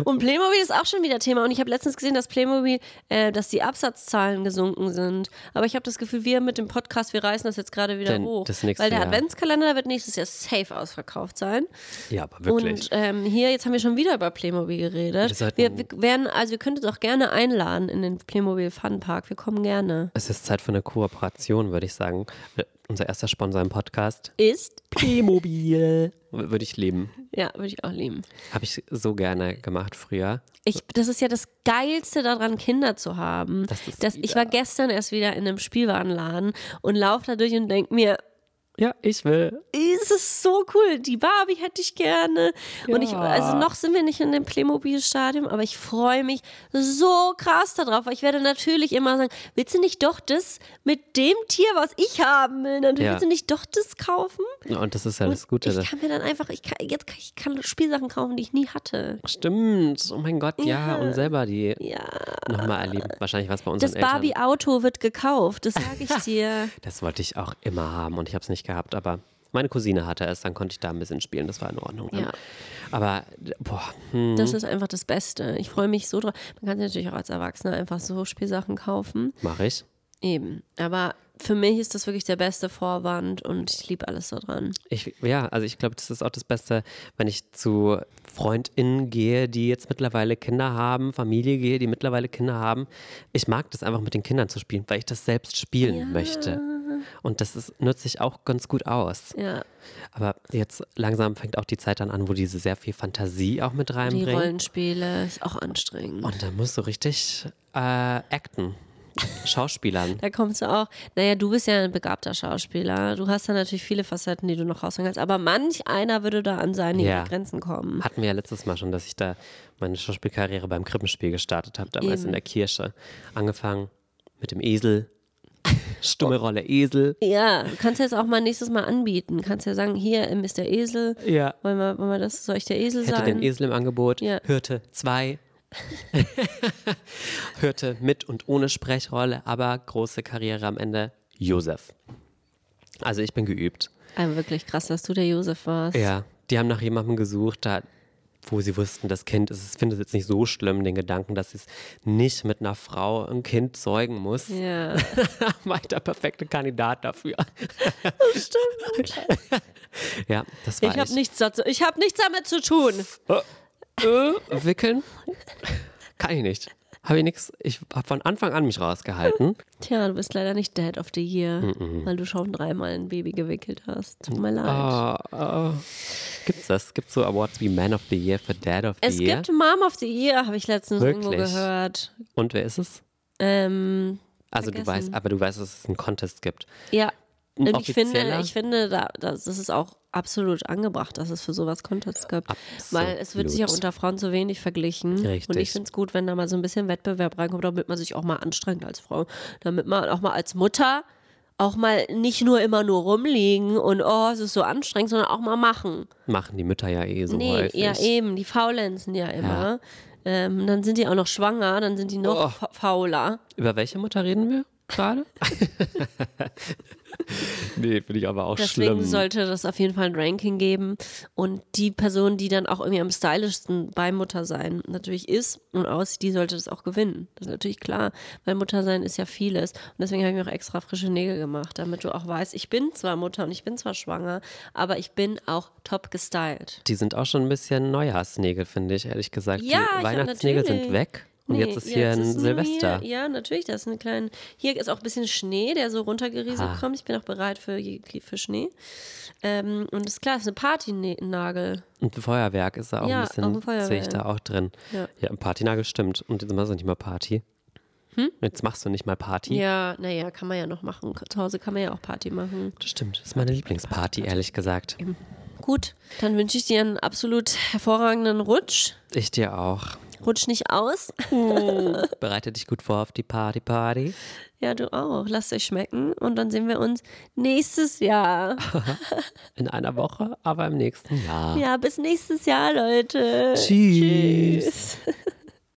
Und Playmobil ist auch schon wieder Thema. Und ich habe letztens gesehen, dass Playmobil, äh, dass die Absatzzahlen gesunken sind. Aber ich habe das Gefühl, wir mit dem Podcast, wir reißen das jetzt gerade wieder Denn hoch. das nächste Weil der. Adventskalender wird nächstes Jahr safe ausverkauft sein. ja, aber wirklich. Und ähm, hier, jetzt haben wir schon wieder über Playmobil geredet. Wir, wir werden, also wir könnten doch gerne einladen in den Playmobil Fun Park. Wir kommen gerne. es ist Zeit für eine Kooperation, würde ich sagen. Unser erster Sponsor im Podcast. Ist? Playmobil. W- Würde ich lieben. Ja, würde ich auch lieben. Habe ich so gerne gemacht früher. Ich, das ist ja das Geilste daran, Kinder zu haben. Das ist dass ich war gestern erst wieder in einem Spielwarenladen und laufe da durch und denke mir, Ja, ich will. es ist so cool, die Barbie hätte ich gerne. Und ich, Ja. also noch sind wir nicht in dem Playmobil-Stadium, aber ich freue mich so krass darauf, ich werde natürlich immer sagen, willst du nicht doch das mit dem Tier, was ich haben will? Natürlich Ja. willst du nicht doch das kaufen? Und das ist ja das Und Gute. Ich kann mir dann einfach, ich kann, jetzt kann ich kann Spielsachen kaufen, die ich nie hatte. Stimmt. Oh mein Gott, ja. Ja. Und selber die Ja. nochmal erleben. Wahrscheinlich war es bei unseren Das. Barbie-Auto wird gekauft, das sage ich dir. Das wollte ich auch immer haben und ich habe es nicht gehabt, aber meine Cousine hatte es, dann konnte ich da ein bisschen spielen, das war in Ordnung. dann. Ja. Aber, boah, hm, Das ist einfach das Beste. Ich freue mich so drauf. Man kann sich natürlich auch als Erwachsener einfach so Spielsachen kaufen. mache ich. Eben. Aber für mich ist das wirklich der beste Vorwand und ich liebe alles daran. ich. Ja, also ich glaube, das ist auch das Beste, wenn ich zu FreundInnen gehe, die jetzt mittlerweile Kinder haben, Familie gehe, die mittlerweile Kinder haben. Ich mag das einfach mit den Kindern zu spielen, weil ich das selbst spielen möchte. Und das ist, nutze ich auch ganz gut aus. Ja, Aber jetzt langsam fängt auch die Zeit dann an, wo diese sehr viel Fantasie auch mit die reinbringen. Rollenspiele ist auch anstrengend. Und da musst du richtig äh, acten. Schauspielern. Da kommst du auch, naja, du bist ja ein begabter Schauspieler. Du hast da natürlich viele Facetten, die du noch rausholen kannst. Aber manch einer würde da an seine Ja. Grenzen kommen. Hatten wir ja letztes Mal schon, dass ich da meine Schauspielkarriere beim Krippenspiel gestartet habe, damals Eben. in der Kirche. Angefangen mit dem Esel. Stumme Rolle Esel. Ja, du kannst jetzt auch mal nächstes Mal anbieten. Kannst ja sagen, hier ähm, ist der Esel. Ja. Wollen wir, wollen wir das, soll ich der Esel Hätte sein? den Esel im Angebot. Ja. Hirte 2. Hörte mit und ohne Sprechrolle, aber große Karriere am Ende. Josef. Also ich bin geübt. Also wirklich krass, dass du der Josef warst. Ja, die haben nach jemandem gesucht, da, wo sie wussten, das Kind ist, ich finde es jetzt nicht so schlimm, den Gedanken, dass es nicht mit einer Frau ein Kind zeugen muss. Ja, War ich der perfekte Kandidat dafür. stimmt. Ja, das war Ich habe nichts dazu. Ich habe nichts damit zu tun. Äh, wickeln? Kann ich nicht. Habe ich nichts. Ich habe von Anfang an mich rausgehalten. Tja, du bist leider nicht Dad of the Year, weil du schon dreimal ein Baby gewickelt hast. Tut mir leid. Ah, ah. Gibt's das? Gibt's so Awards wie Man of the Year für Dad of the es Year? gibt Mom of the Year, habe ich letztens irgendwo Wirklich? gehört. Und wer ist es? Ähm, Also du Vergessen. weißt, aber du weißt, dass es einen Contest gibt. ja. Und ich finde, ich finde, da, das ist auch absolut angebracht, dass es für sowas Contests gibt. Weil es wird sich auch Absolut. unter Frauen zu wenig verglichen. Und Richtig. ich finde es gut, wenn da mal so ein bisschen Wettbewerb reinkommt, damit man sich auch mal anstrengt als Frau. Damit man auch mal als Mutter auch mal nicht nur immer nur rumliegen und oh, es ist so anstrengend, sondern auch mal machen. Machen die Mütter ja eh so nee, häufig. ja eben, die faulenzen ja immer. Ähm, dann sind die auch noch schwanger, dann sind die noch Oh. fa- fauler. Über welche Mutter reden wir gerade? nee, finde ich aber auch Deswegen schlimm. sollte das auf jeden Fall ein Ranking geben. Und die Person, die dann auch irgendwie am stylischsten bei Muttersein natürlich ist und aussieht, die sollte das auch gewinnen. Das ist natürlich klar, weil Muttersein ist ja vieles. Und deswegen habe ich mir auch extra frische Nägel gemacht, damit du auch weißt, ich bin zwar Mutter und ich bin zwar schwanger, aber ich bin auch top gestylt. Die sind auch schon ein bisschen Neujahrsnägel, finde ich, ehrlich gesagt. Ja, ich die Weihnachtsnägel sind weg. Und Nee, jetzt ist hier ein nur Silvester. Hier, ja, natürlich, das ist eine kleine. Hier ist auch ein bisschen Schnee, der so runtergerieselt Ah. kommt. Ich bin auch bereit für, für Schnee. Ähm, und ist klar, es ist eine Partynagel. Und ein Feuerwerk ist da auch Ja, ein bisschen, ein sehe ich da auch drin. Ja. Ja, ein Partynagel stimmt. Und jetzt machst du nicht mal Party. Jetzt machst du nicht mal Party. Hm? Ja, naja, kann man ja noch machen. Zu Hause kann man ja auch Party machen. Das stimmt. Das ist meine Lieblingsparty, ehrlich gesagt. Gut, dann wünsche ich dir einen absolut hervorragenden Rutsch. Ich dir auch. Rutsch nicht aus. Bereite dich gut vor auf die Party, Party. Ja, du auch. Lasst euch schmecken. Und dann sehen wir uns nächstes Jahr. In einer Woche, aber im nächsten Jahr. Ja, bis nächstes Jahr, Leute. Tschüss. Tschüss.